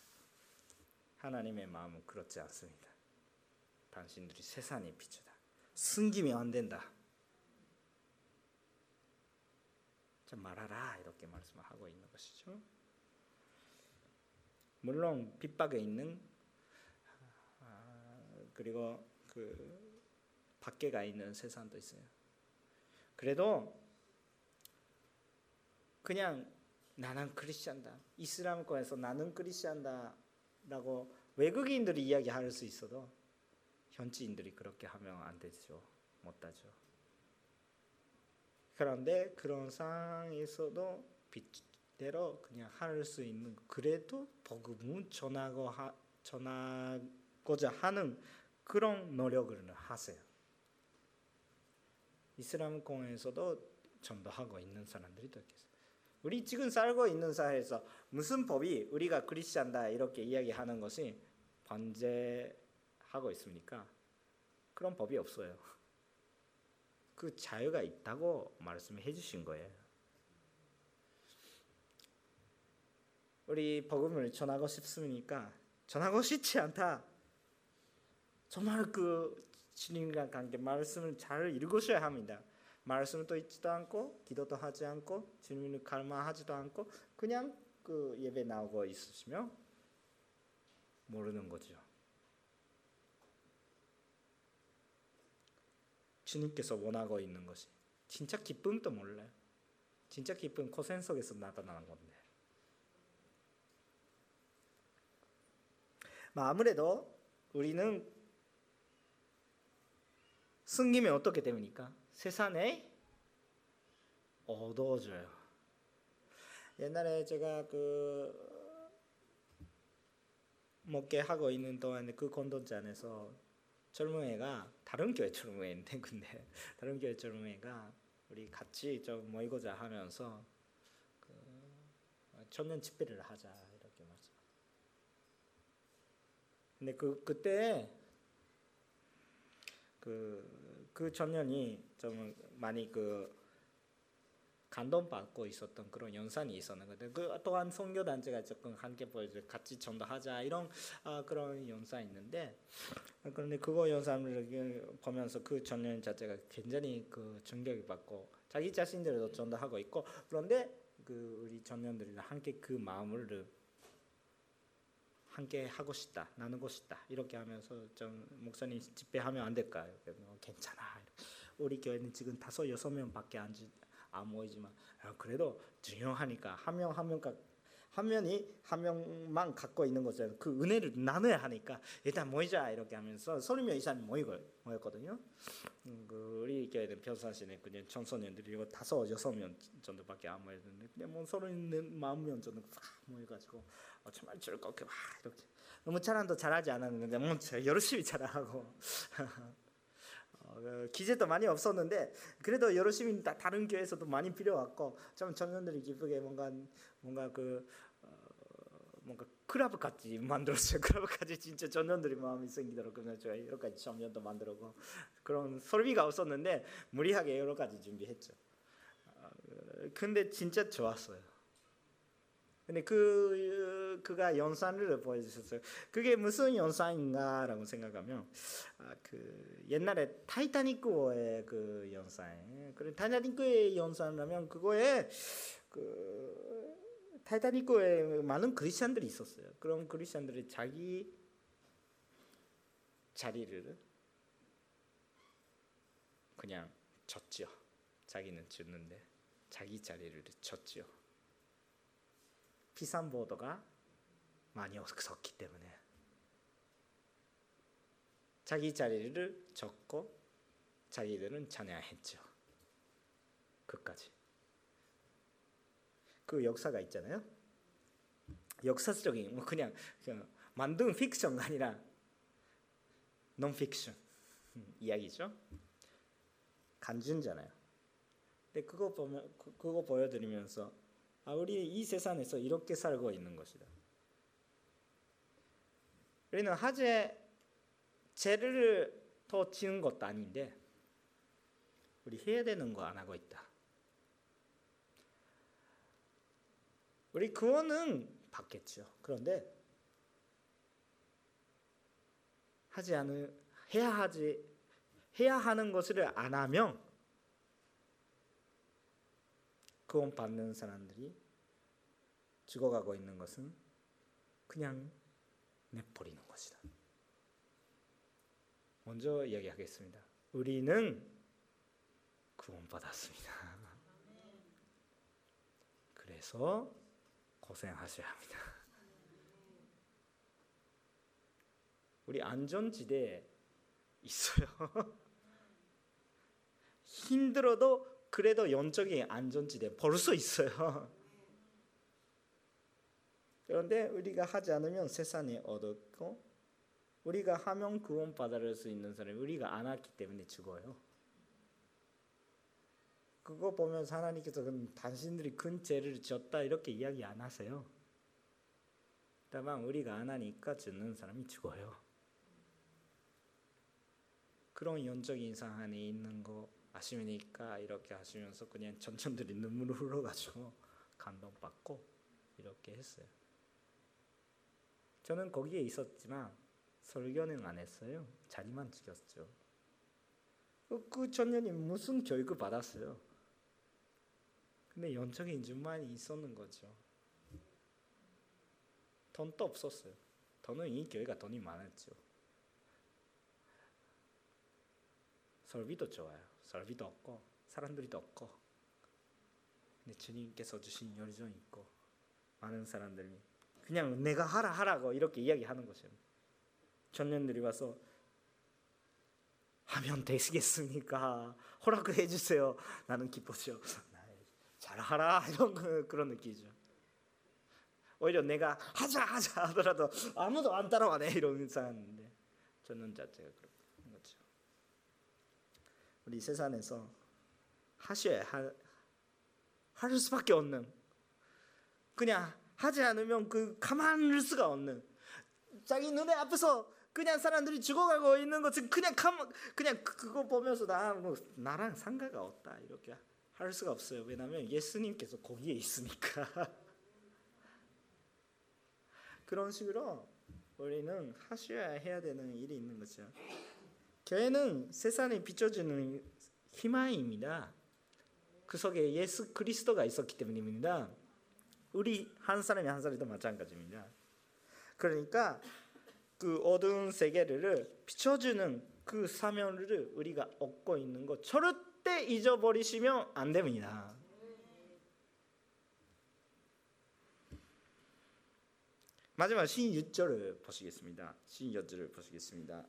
하나님의 마음은 그렇지 않습니다. 당신들이 세상의 빛이다. 숨기면 안 된다. 좀 말하라 이렇게 말씀하고 있는 것이죠. 물론 핍박에 있는 아, 그리고 그 밖에 가 있는 세상도 있어요. 그래도 그냥 나는 크리스천다. 이슬람권에서 나는 크리스천다라고 외국인들이 이야기할 수 있어도 현지인들이 그렇게 하면 안 되죠. 못하죠. 그런데 그런 상황에서도 빛 대로 그냥 할 수 있는 그래도 복음을 전하고 하, 전하고자 하는 그런 노력을 하세요. 이슬람 공에서도 전도하고 있는 사람들이 더 있어요. 우리 지금 살고 있는 사회에서 무슨 법이 우리가 크리스찬다 이렇게 이야기하는 것이 반제하고 있습니까? 그런 법이 없어요. 그 자유가 있다고 말씀해 주신 거예요. 우리 복음을 전하고 싶습니까? 전하고 싶지 않다. 정말 그 주님과 관계 말씀을 잘 읽으셔야 합니다. 말씀도 읽지도 않고 기도도 하지 않고 주님을 갈망하지도 않고 그냥 그 예배 나오고 있으시면 모르는 거죠. 주님께서 원하고 있는 것이 진짜 기쁨도 몰라요. 진짜 기쁨 고생 속에서 나타나는 건데. 아무래도 우리는 숨기면 어떻게 됩니까? 세상에 어두워져요. 옛날에 제가 그 먹게 하고 있는 동안에 그 건동지 안에서 젊은 애가 다른 교회 젊은 애인데 근데 [laughs] 다른 교회 젊은 애가 우리 같이 좀 모이고자 하면서 그 청년 집회를 하자 이렇게 말씀. 근데 그 그때 그, 그 청년이 좀 많이 그 감동받고 있었던 그런 연산이 있었는데 그 또한 선교 단체가 조금 함께 보여줘 같이 전도하자 이런 아, 그런 연산이 있는데 그런데 그거 연산을 보면서 그 청년 자체가 굉장히 그 충격을 받고 자기 자신들도 전도하고 있고 그런데 그 우리 청년들이랑 함께 그 마음을 함께 하고 싶다, 나누고 싶다 이렇게 하면서 좀 목사님 집회하면 안 될까요? 괜찮아. 우리 교회는 지금 다섯 여섯 명밖에 안, 안 모이지만 아, 그래도 중요하니까 한 명 한 명각 한 명이 한 명만 갖고 있는 것은 그 은혜를 나눠야 하니까 일단 모이자. 이렇게 하면서 서른 명 이상이 모이고 모였거든요. 음, 그 우리 교회는 변사시는 그냥 청소년들이 이거 다섯 여섯 명 정도밖에 안 모였는데 그냥 뭐 서른 마흔 명 정도 싹 모여가지고 어, 정말 즐겁게 막 이렇게 너무 자랑도 잘하지 않았는데 뭐 열심히 자랑하고. [laughs] 어, 그 기재도 많이 없었는데 그래도 열심히 다, 다른 교회에서도 많이 필요왔고 좀 청년들이 기쁘게 뭔가 뭔가 그 뭔가 클럽 같이 만들었어요. [laughs] 클럽 같이 진짜 전년들이 마음이 생기도록 그래서 여러 가지 청년도 만들고 그런 설비가 없었는데 무리하게 여러 가지 준비했죠. 근데 진짜 좋았어요. 근데 그 그가 영상을 보여주셨어요. 그게 무슨 영상인가라고 생각하면 아, 그 옛날에 타이타닉호의 그 영상. 그 타이타닉호의 영상이라면 그거에 그 타이타닉호에 많은 크리스천들이 있었어요. 그런 크리스천들이 자기 자리를 그냥 졌죠. 자기는 졌는데 자기 자리를 졌죠. 비싼 보도가 많이 없었기 때문에 자기 자리를 졌고 자기들은 찬양했죠. 끝까지. 그 역사가 있잖아요. 역사적인 뭐 그냥, 그냥 만든 픽션가 아니라 논 픽션 이야기죠. 간준잖아요. 근데 그거 보면 그, 그거 보여드리면서 아 우리 이 세상에서 이렇게 살고 있는 것이다. 우리는 하재 죄를 더 지는 것도 아닌데 우리 해야 되는 거 안 하고 있다. 우리 구원은 받겠죠. 그런데 하지 않은 해야 하지 해야 하는 것을 안 하면 구원 받는 사람들이 죽어가고 있는 것은 그냥 내버리는 것이다. 먼저 이야기하겠습니다. 우리는 구원받았습니다. [laughs] 그래서 고생하셔야 합니다. 우리 안전지대에 있어요. [laughs] 힘들어도 그래도 영적인 안전지대 벌써 있어요. 그런데 우리가 하지 않으면 세상에 얻었고 우리가 하면 구원 받을 수 있는 사람이 우리가 안 했기 때문에 죽어요. 그거 보면 하나님께서 당신들이 큰 죄를 졌다 이렇게 이야기 안 하세요. 다만 우리가 안 하니까 죽는 사람이 죽어요. 그런 영적인 인상 안에 있는 거 아시니까 이렇게 하시면서 그냥 전천들이 눈물 흘러가지고 [laughs] 감동받고 이렇게 했어요. 저는 거기에 있었지만 설교는 안 했어요. 자리만 지켰죠. 그 청년이 무슨 교육을 받았어요? 근데 영적인 인준만이 있었는 거죠. 돈도 없었어요. 돈은 이 교회가 돈이 많았죠. 설비도 좋아요. 설비도 없고 사람들이도 없고 근데 주님께서 주신 열정 있고 많은 사람들이 그냥 내가 하라 하라고 이렇게 이야기하는 것이에요. 청년들이 와서 하면 되시겠습니까? 허락해 주세요. 나는 기쁘죠. 잘하라 [laughs] 이런 그런 느낌이죠. 오히려 내가 하자 하자 하더라도 아무도 안 따라와네 이런 사람인데 저는 자체가 그런 거죠. 우리 세상에서 하셔야 할, 할 수밖에 없는 그냥 하지 않으면 그 가만할 수가 없는 자기 눈에 앞에서 그냥 사람들이 죽어가고 있는 것은 그냥 감, 그냥 그거 보면서 나 뭐 나랑 상가가 없다 이렇게 할 수가 없어요. 왜냐하면 예수님께서 거기에 있으니까. [laughs] 그런 식으로 우리는 하셔야 해야 되는 일이 있는 거죠. 교회는 세상에 비춰주는 희망입니다. 그 속에 예수 그리스도가 있었기 때문입니다. 우리 한 사람이 한 사람도 마찬가지입니다. 그러니까 그 어두운 세계를 비춰주는 그 사명을 우리가 얻고 있는 것 절대 잊어버리시면 안 됩니다. 마지막 16절을 보시겠습니다. 16절을 보시겠습니다.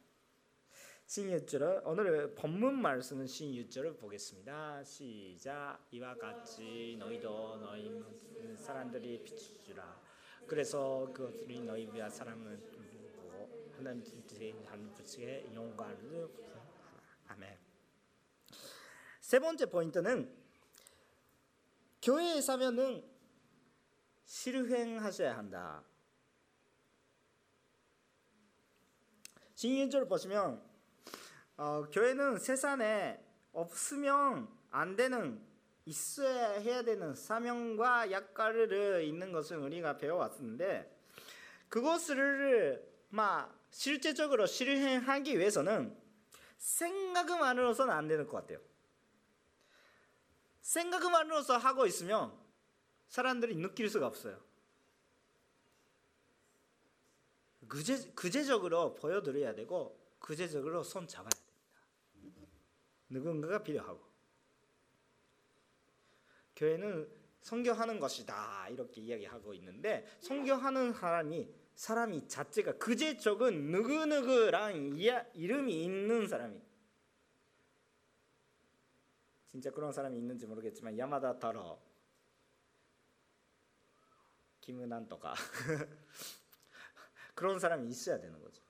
16절을 오늘 본문 말씀은 16절을 보겠습니다. 시작 이와 같이 너희도 너희 사람들이 주라. 그래서 그것들이 너희 위한 사람을 보고 하나님 하나님의 영광을. 세 번째 포인트는 교회에 사면은 실행하셔야 한다. 16절 보시면 어, 교회는 세상에 없으면 안 되는 있어야 해야 되는 사명과 역할을 있는 것을 우리가 배워왔는데 그것을 막 실제적으로 실행하기 위해서는 생각만으로서는 안 되는 것 같아요. 생각만으로서 하고 있으면 사람들이 느낄 수가 없어요. 그제, 그제적으로 보여드려야 되고 그제적으로 손 잡아야 됩니다. 누군가가 필요하고 교회는 성교하는 것이다 이렇게 이야기하고 있는데 성교하는 사람이 사람이 자체가 그제 적은 누구누구랑 이름이 있는 사람이 진짜 그런 사람이 있는지 모르겠지만 야마다 타로 김은한 또 가 [laughs] 그런 사람이 있어야 되는 거죠.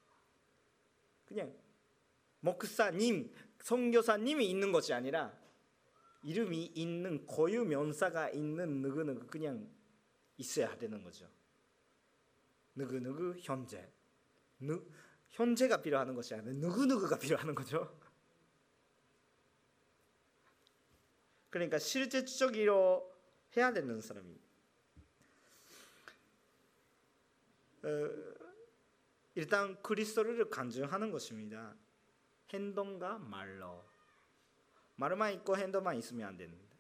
그냥 목사님, 성교사님이 있는 것이 아니라 이름이 있는 고유 명사가 있는 누구누구 그냥 있어야 되는 거죠. 누구누구 현재. 누, 현재가 필요하는 것이 아니라 누구누구가 필요하는 거죠. 그러니까 실제적으로 해야 되는 사람이. 어, 일단 그리스도를 간증하는 것입니다. 행동과 말로. 말만 있고 행동만 있으면 안 됩니다.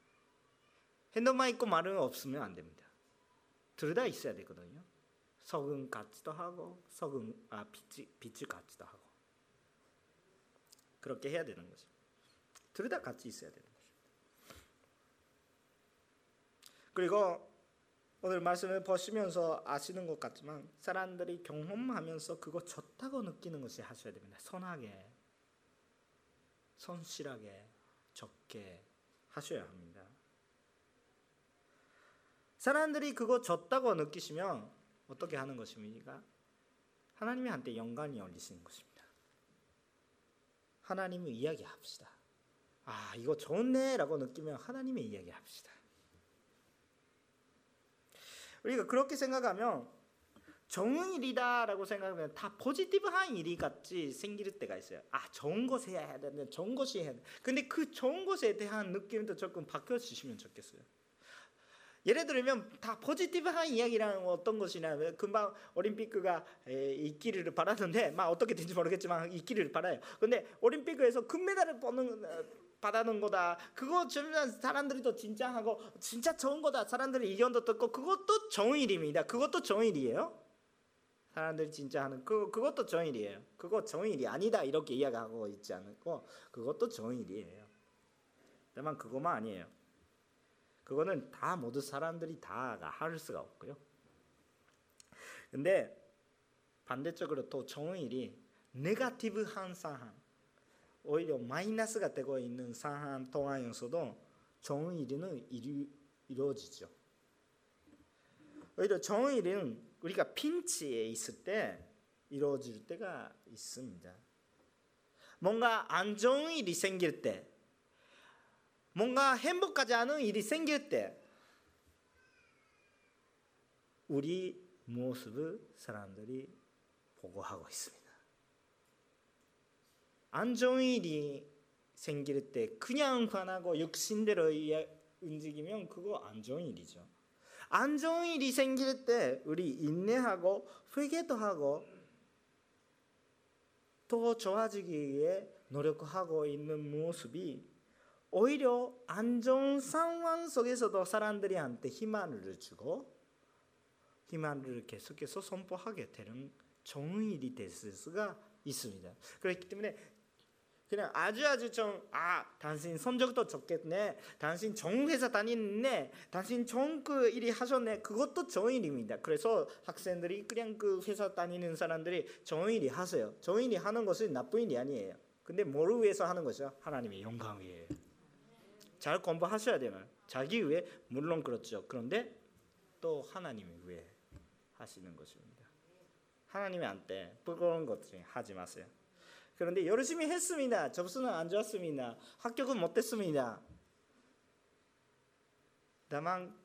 행동만 있고 말은 없으면 안 됩니다. 둘 다 있어야 되거든요. 석은 같이도 하고 석은 아 빛이 빛을 같이도 하고 그렇게 해야 되는 거죠. 둘 다 같이 있어야 되는 거죠. 그리고 오늘 말씀을 보시면서 아시는 것 같지만 사람들이 경험하면서 그거 좋다고 느끼는 것이 하셔야 됩니다. 선하게, 성실하게, 적게 하셔야 합니다. 사람들이 그거 좋다고 느끼시면 어떻게 하는 것입니까? 하나님이 한테 영광이 올리시는 것입니다. 하나님을 이야기합시다. 아, 이거 좋네라고 느끼면 하나님의 이야기합시다. 우리가 그렇게 생각하면 좋은 일이다라고 생각하면 다 포지티브한 일이 같이 생길 때가 있어요. 아 좋은 것에 해야 되는 좋은 것이 해야 돼. 근데 그 좋은 것에 대한 느낌도 조금 바꿔주시면 좋겠어요. 예를 들면 다 포지티브한 이야기라는 어떤 것이냐 금방 올림픽가 있기를 바랐는데 막 어떻게 된지 모르겠지만 있기를 바라요. 근데 올림픽에서 금메달을 뽑는 받아는 거다. 그거 주면 사람들이 더 진짜 하고 진짜 좋은 거다. 사람들이 의견도 듣고 그것도 좋은 일입니다. 그것도 좋은 일이에요. 사람들이 진짜 하는 그 그것도 좋은 일이에요. 그거 좋은 일이 아니다 이렇게 이야기하고 있지 않고 그것도 좋은 일이에요. 다만 그것만 아니에요. 그거는 다 모두 사람들이 다가 할 수가 없고요. 근데 반대쪽으로 또 좋은 일이 네가티브한 상황 오히려 마이너스가 되고 있는 상황 동안에서도 좋은 일은 이루, 이루어지죠. 오히려 좋은 일은 우리가 핀치에 있을 때 이루어질 때가 있습니다. 뭔가 안 좋은 일이 생길 때, 뭔가 행복하지 않은 일이 생길 때, 우리 모습을 사람들이 보고하고 있습니다. 안 좋은 일이 생길 때 그냥 화나고 육신대로 움직이면 그거 안 좋은 일이죠. 안 좋은 일이 생길 때 우리 인내하고 회개도 하고 더 좋아지기 위해 노력하고 있는 모습이 오히려 안 좋은 상황 속에서도 사람들이한테 희망을 주고 희망을 계속해서 선포하게 되는 좋은 일이 될 수가 있습니다. 그렇기 때문에 그냥 아주 아주 좀 아 당신 성적도 좋겠네 당신 좋은 회사 다니네 당신 좋은 그 일이 하셨네 그것도 좋은 일입니다. 그래서 학생들이 그냥 그 회사 다니는 사람들이 좋은 일이 하세요. 좋은 일이 하는 것은 나쁜 일이 아니에요. 근데 뭐를 위해서 하는 것이죠? 하나님의 영광 위해 잘 공부하셔야 되면 자기 위해 물론 그렇죠 그런데 또 하나님을 위해 하시는 것입니다 하나님한테 부끄러운 것들 하지 마세요 그런데 열심히 했습니다. 접수는 안 좋았습니다. 합격은 못했습니다. 다만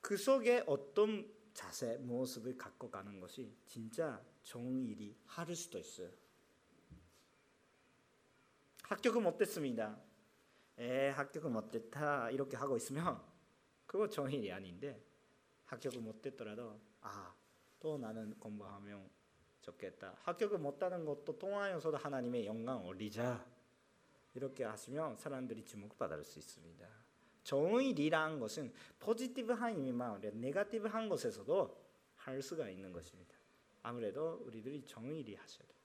그 속에 어떤 자세, 모습을 갖고 가는 것이 진짜 좋은 일이 할 수도 있어요. 합격은 못했습니다. 에 합격은 못됐다 이렇게 하고 있으면 그거 좋은 일이 아닌데 합격을 못했더라도 아 또 나는 공부하면 좋겠다. 합격을 못하는 것도 통하여서도 하나님의 영광 올리자. 이렇게 하시면 사람들이 주목받을 수 있습니다. 일이란 것은 포지티브한 의미만 아니라 네가티브한 것에서도 할 수가 있는 것입니다. 아무래도 우리들이 일이 하셔야 돼요.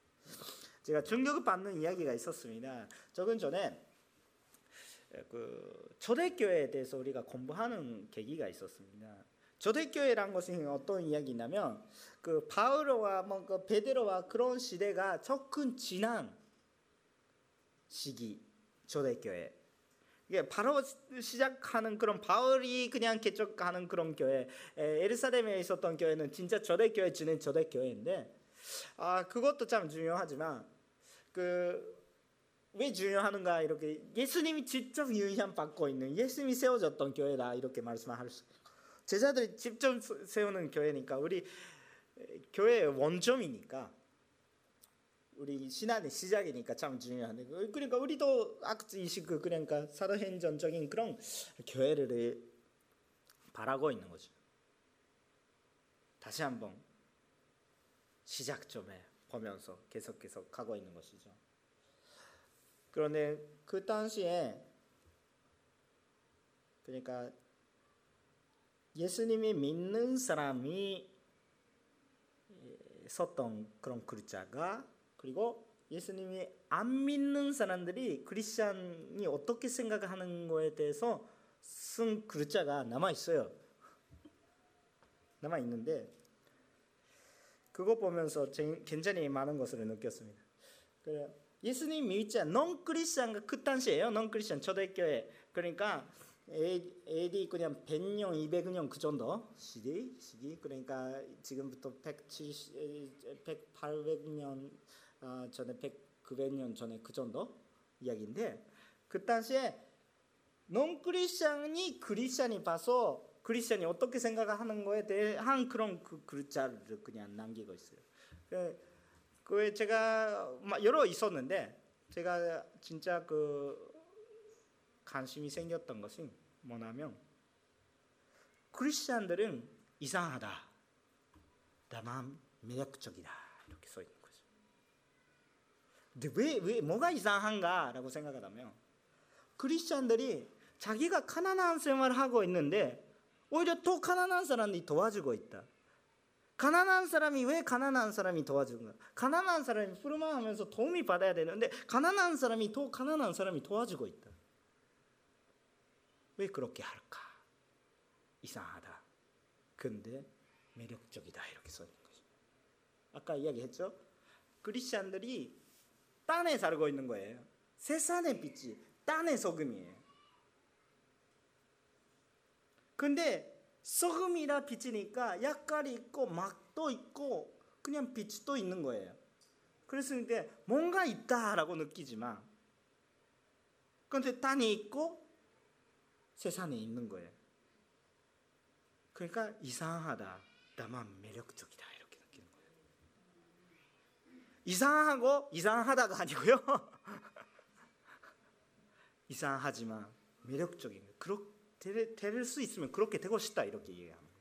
제가 충격을 받는 이야기가 있었습니다. 조금 전에 그 초대교회에 대해서 우리가 공부하는 계기가 있었습니다. 초대교회란 것이 어떤 이야기냐면 그 바울과 뭐그 베드로와 그런 시대가 조금 지난 시기 초대교회. 이게 바로 시작하는 그런 바울이 그냥 개척하는 그런 교회. 에르사렘에 있었던 교회는 진짜 초대교회 지낸 초대교회인데 아 그것도 참 중요하지만 그 왜 중요하는가 이렇게 예수님이 직접 유의함 받고 있는 예수님이 세워졌던 교회다 이렇게 말씀할 수 제자들이 직접 세우는 교회니까 우리 교회의 원점이니까 우리 신앙의 시작이니까 참 중요한데 그러니까 우리도 악의식 그러니까 사도행전적인 그런 교회를 바라고 있는 거죠. 다시 한번 시작 점에 보면서 계속 계속 가고 있는 것이죠. 그런데 그 당시에 그러니까 예수님이 믿는 사람이 썼던 그런 글자가 그리고 예수님이 안 믿는 사람들이 크리스천이 어떻게 생각하는 거에 대해서 쓴 글자가 남아 있어요. 남아 있는데 그거 보면서 굉장히 많은 것을 느꼈습니다. 예수님 않는 non 크리스천가 그 당시에요. non 크리스천 초대교회 그러니까 AD 그냥 100년, 200년 그 정도 시기, 시기 그러니까 지금부터 170, 100, 800년 어, 전에 100, 900년 전에 그 정도 이야기인데 그 당시에 non 크리스천이 크리스천이 봐서 크리스천이 어떻게 생각하는 거에 대한 그런 그 글자를 그냥 남기고 있어요. 그, 그 제가 여러 있었는데 제가 진짜 그 관심이 생겼던 것이 뭐냐면 크리스천들은 이상하다. 다만 매력적이다. 이렇게 써 있는 거죠. 근데 왜, 왜 뭐가 이상한가라고 생각하다면 크리스천들이 자기가 가난한 생활을 하고 있는데 오히려 또 가난한 사람이 도와주고 있다. 가난한 사람이 왜 가난한 사람이 도와주는가? 가난한 사람이 부르마하면서 도움이 받아야 되는데 가난한 사람이 또 가난한 사람이 도와주고 있다. 왜 그렇게 할까? 이상하다. 근데 매력적이다 이렇게 써 있는 거죠. 아까 이야기했죠? 크리스천들이 땅에 살고 있는 거예요. 세상의 빛이 땅의 소금이에요. 근데 소금이라 빛이니까 약갈이 있고 막도 있고 그냥 빛도 있는 거예요. 그래서 이게 뭔가 있다라고 느끼지만 근데 땅이 있고 세상에 있는 거예요. 그러니까 이상하다. 다만 매력적이다. 이렇게 느끼는 거예요. 이상하고 이상하다가 아니고요. [laughs] 이상하지만 매력적인 거. 그렇게 될 수 있으면 그렇게 되고 싶다. 이렇게 얘기합니다.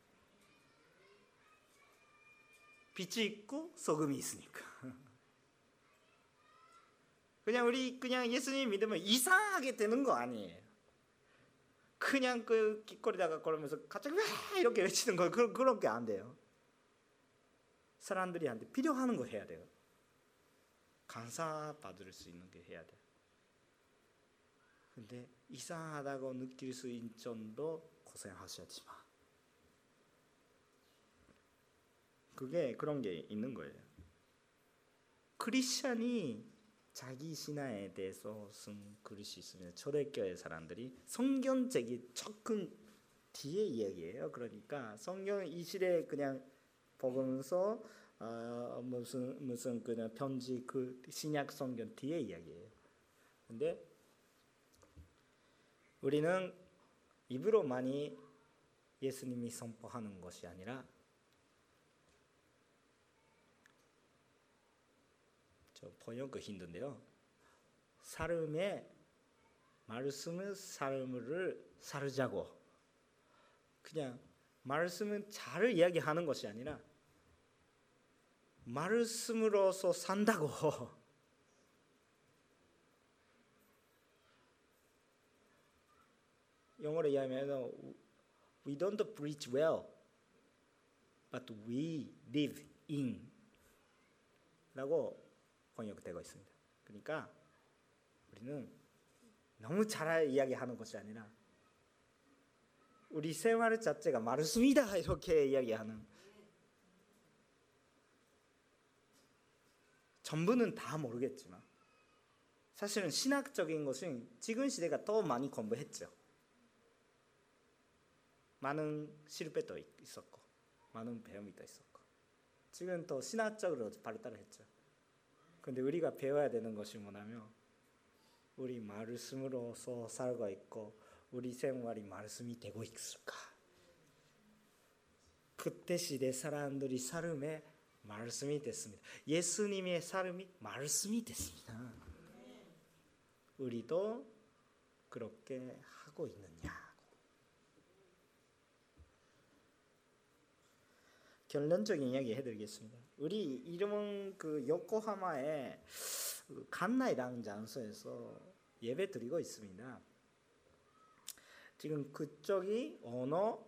빛이 있고 소금이 있으니까. [laughs] 그냥 우리 그냥 예수님 믿으면 이상하게 되는 거 아니에요. 그냥 그 길거리다가 걸으면서 갑자기 왜 이렇게 외치는 거 그런 그런 게 안 돼요. 사람들이한테 필요하는 거 해야 돼요. 감사 받을 수 있는 게 해야 돼. 근데 이상하다고 느낄 수 있는 정도 고생하셨지 마. 그게 그런 게 있는 거예요. 크리스천이 자기 신앙에 대해서 쓴 글이 있으면 초대교회 사람들이 성경책이 조금 뒤에 이야기예요. 그러니까 성경 이실에 그냥 보면서 어, 무슨 무슨 그냥 편지 그 신약 성경 뒤에 이야기예요. 근데 우리는 입으로 많이 예수님이 선포하는 것이 아니라 저 번역이 힘든데요. 사람의 말씀을 사람을 살자고 그냥 말씀은 잘 이야기하는 것이 아니라 말씀으로서 산다고 [laughs] 영어로 이야기하면 we don't preach well but we live in 라고 번역되고 있습니다. 그러니까 우리는 너무 잘 이야기하는 것이 아니라 우리 생활 자체가 말씀이다 이렇게 이야기하는 전부는 다 모르겠지만 사실은 신학적인 것은 지금 시대가 더 많이 공부했죠. 많은 실패도 있었고 많은 배움이 또 있었고 지금 또 신학적으로 발달했죠. 근데 우리가 배워야 되는 것이 뭐냐면 우리 말씀으로서 살고 있고 우리 생활이 말씀이 되고 있을까? 그때 시대 사람들이 삶에 말씀이 됐습니다. 예수님의 삶이 말씀이 됐습니다. 우리도 그렇게 하고 있느냐? 결론적인 이야기 해드리겠습니다. 우리 이름은 그 요코하마의 간나이라는 장소에서 예배 드리고 있습니다. 지금 그쪽이 언어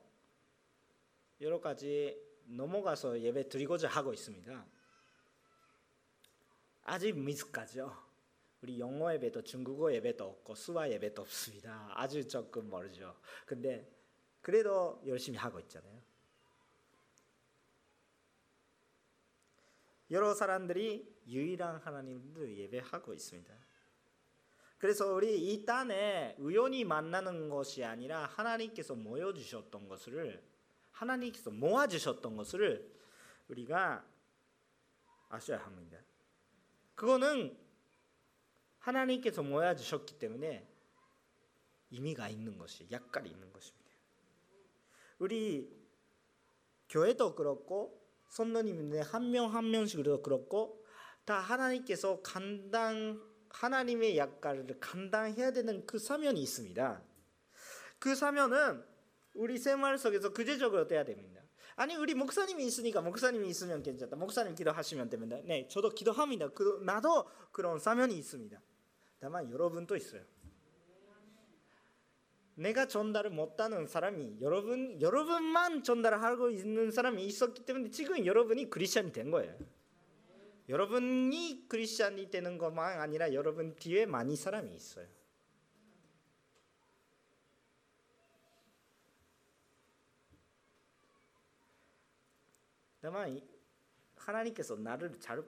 여러 가지 넘어가서 예배 드리고자 하고 있습니다. 아직 미숙하죠. 우리 영어 예배도 중국어 예배도 없고 수화 예배도 없습니다. 아주 조금 멀죠. 근데 그래도 열심히 하고 있잖아요. 여러 사람들이 유일한 하나님을 예배하고 있습니다. 그래서 우리 이 땅에 우연히 만나는 것이 아니라 하나님께서 모여 주셨던 것을 하나님께서 모아 주셨던 것을 우리가 아셔야 합니다. 그거는 하나님께서 모아 주셨기 때문에 의미가 있는 것이 약간 있는 것입니다. 우리 교회도 그렇고 선녀님인데 한 명 한 명씩으로 그렇고 다 하나님께서 감당 하나님의 역할을 감당해야 되는 그 사면이 있습니다. 그 사면은 우리 생활 속에서 구체적으로 돼야 됩니다. 아니 우리 목사님이 있으니까 목사님이 있으면 괜찮다. 목사님 기도하시면 됩니다. 네, 저도 기도합니다. 그, 나도 그런 사면이 있습니다. 다만 여러분도 있어요. 내가 전달을 못하는 사람이 여러분 여러분만 전달하고 있는 사람이 있었기 때문에 지금 여러분이 크리스천이 된 거예요. 여러분이 크리스천이 되는 것만 아니라 여러분 뒤에 많이 사람이 있어요. 다만 하나님께서 나를 잘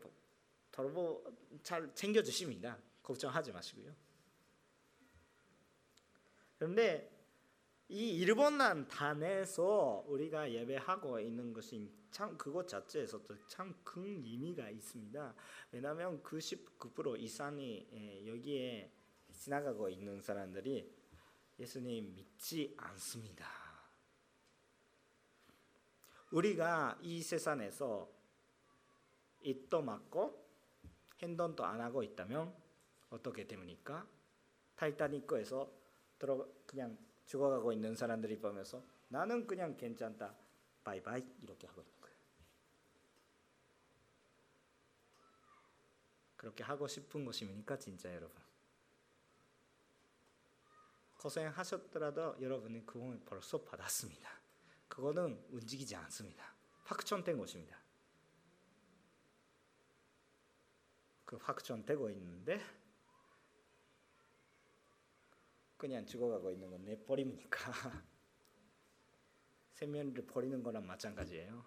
돌보 잘 챙겨 주십니다. 걱정하지 마시고요. 그런데 이 일본난 단에서 우리가 예배하고 있는 것이 참 그것 자체에서도 참 큰 의미가 있습니다. 왜냐하면 99% 이상이 여기에 지나가고 있는 사람들이 예수님 믿지 않습니다. 우리가 이 세상에서 입도 막고 행동도 안 하고 있다면 어떻게 됩니까? 타이타닉에서 들어 그냥 죽어가고 있는 사람들이 보면서 나는 그냥 괜찮다 바이바이 이렇게 하고 있는 거예요. 그렇게 하고 싶은 것입니까 진짜 여러분? 고생하셨더라도 여러분은 구원을 벌써 받았습니다. 그거는 움직이지 않습니다. 확정된 것입니다. 그 확정되고 있는데 그냥 죽어가고 있는 건 내 버립니까? 세면을 버리는 거랑 마찬가지예요.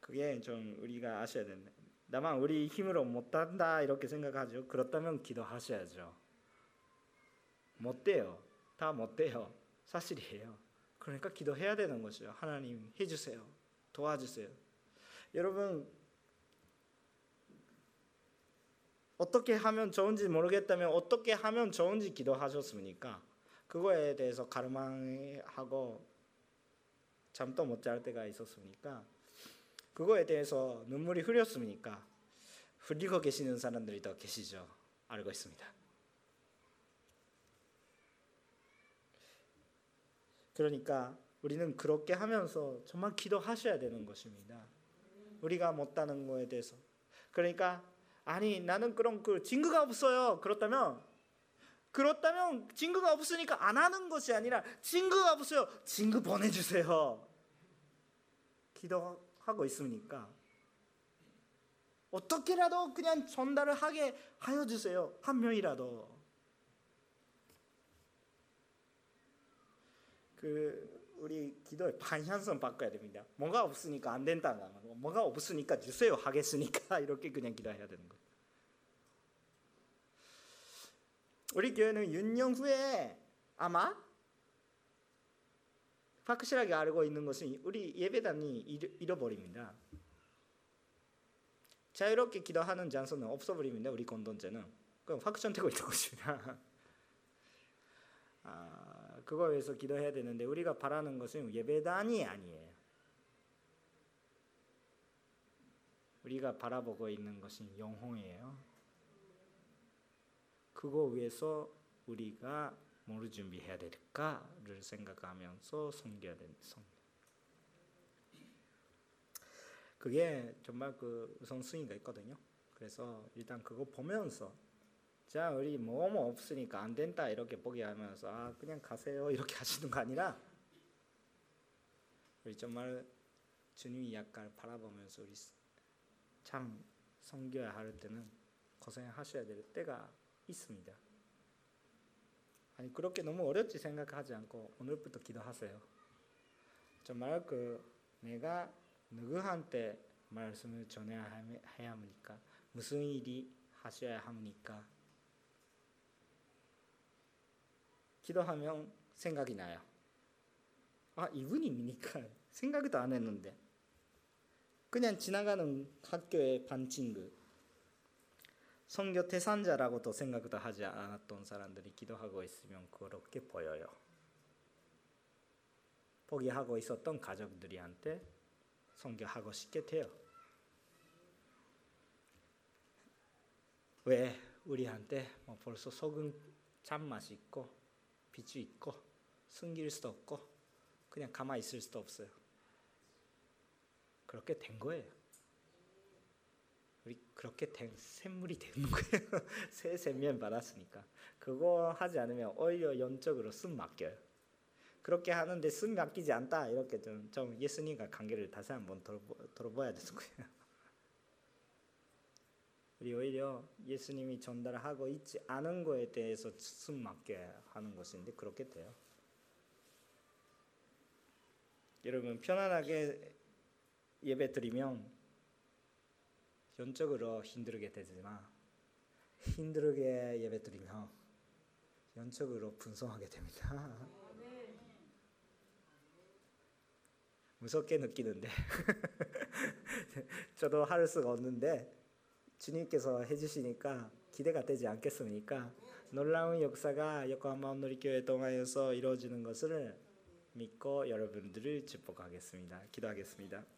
그게 좀 우리가 아셔야 된다. 나만 우리 힘으로 못한다 이렇게 생각하죠. 그렇다면 기도하셔야죠. 못 돼요. 다 못 돼요. 사실이에요. 그러니까 기도해야 되는 거죠. 하나님 해주세요. 도와주세요. 여러분 어떻게 하면 좋은지 모르겠다면 어떻게 하면 좋은지 기도하셨습니까? 그거에 대해서 가르망하고 잠도 못 잘 때가 있었습니까? 그거에 대해서 눈물이 흐렸습니까? 흘리고 계시는 사람들이 더 계시죠. 알고 있습니다. 그러니까 우리는 그렇게 하면서 정말 기도하셔야 되는 것입니다. 우리가 못하는 거에 대해서. 그러니까 아니 나는 그런 그 증거가 없어요. 그렇다면 그렇다면 증거가 없으니까 안 하는 것이 아니라 증거가 없어요. 증거 보내주세요. 기도하고 있습니까? 어떻게라도 그냥 전달을 하게 하여 주세요. 한 명이라도. 그 우리 기도의 방향성 바꿔야 됩니다. 뭐가 없으니까 안 된다. 뭐가 없으니까 주세요. 하겠으니까 [laughs] 이렇게 그냥 기도해야 되는 거예요. 우리 교회는 윤년 후에 아마 확실하게 알고 있는 것은 우리 예배단이 잃어버립니다. 자유롭게 기도하는 장소는 없어버립니다. 우리 공동체는 그럼 확정되고 있는 것입니다. 아, 그거에 위해서 기도해야 되는데 우리가 바라는 것은 예배단이 아니에요. 우리가 바라보고 있는 것은 영혼이에요. 그거 위해서 우리가 뭘 준비해야 될까를 생각하면서 섬겨야 됩니다. 그게 정말 그 우선순위가 있거든요. 그래서 일단 그거 보면서 자 우리 뭐뭐 뭐 없으니까 안 된다 이렇게 포기하면서 아 그냥 가세요 [laughs] 이렇게 하시는 거 아니라 우리 정말 주님이 약간 바라보면서 우리 참 섬겨야 할 때는 고생하셔야 될 때가 있습니다. 아니 그렇게 너무 어렵지 생각하지 않고 오늘부터 기도하세요. 정말 그 내가 누구한테 말씀을 전해야 합니까? 무슨 일이 하셔야 합니까? 기도하면 생각이 나요. 아 이분입니까? [laughs] 생각도 안 했는데 그냥 지나가는 학교의 반 친구 성교 태산자라고도 생각도 하지 않았던 사람들이 기도하고 있으면 그렇게 보여요. 포기하고 있었던 가족들이한테 성교하고 싶게 돼요. 왜 우리한테 뭐 벌써 속은 잔맛이 있고 빛이 있고 숨길 수도 없고 그냥 가만히 있을 수도 없어요. 그렇게 된 거예요. 우리 그렇게 된 샘물이 되는 거예요. [laughs] 새 샘면 받았으니까 그거 하지 않으면 오히려 영적으로 숨 막혀요. 그렇게 하는데 숨 막히지 않다 이렇게 좀, 좀 예수님과 관계를 다시 한번 돌아보, 야 되는 거예요. 우리 오히려 예수님이 전달하고 있지 않은 거에 대해서 숨 막게 하는 것인데 그렇게 돼요. 여러분 편안하게 예배 드리면 영적으로 힘들게 되지만 힘들게 예배 드리면 영적으로 분성하게 됩니다. 무섭게 느끼는데 [laughs] 저도 할 수가 없는데 주님께서 해주시니까 기대가 되지 않겠습니까? 놀라운 역사가 요코하마 온누리교회 동하여서 이루어지는 것을 믿고 여러분들을 축복하겠습니다. 기도하겠습니다.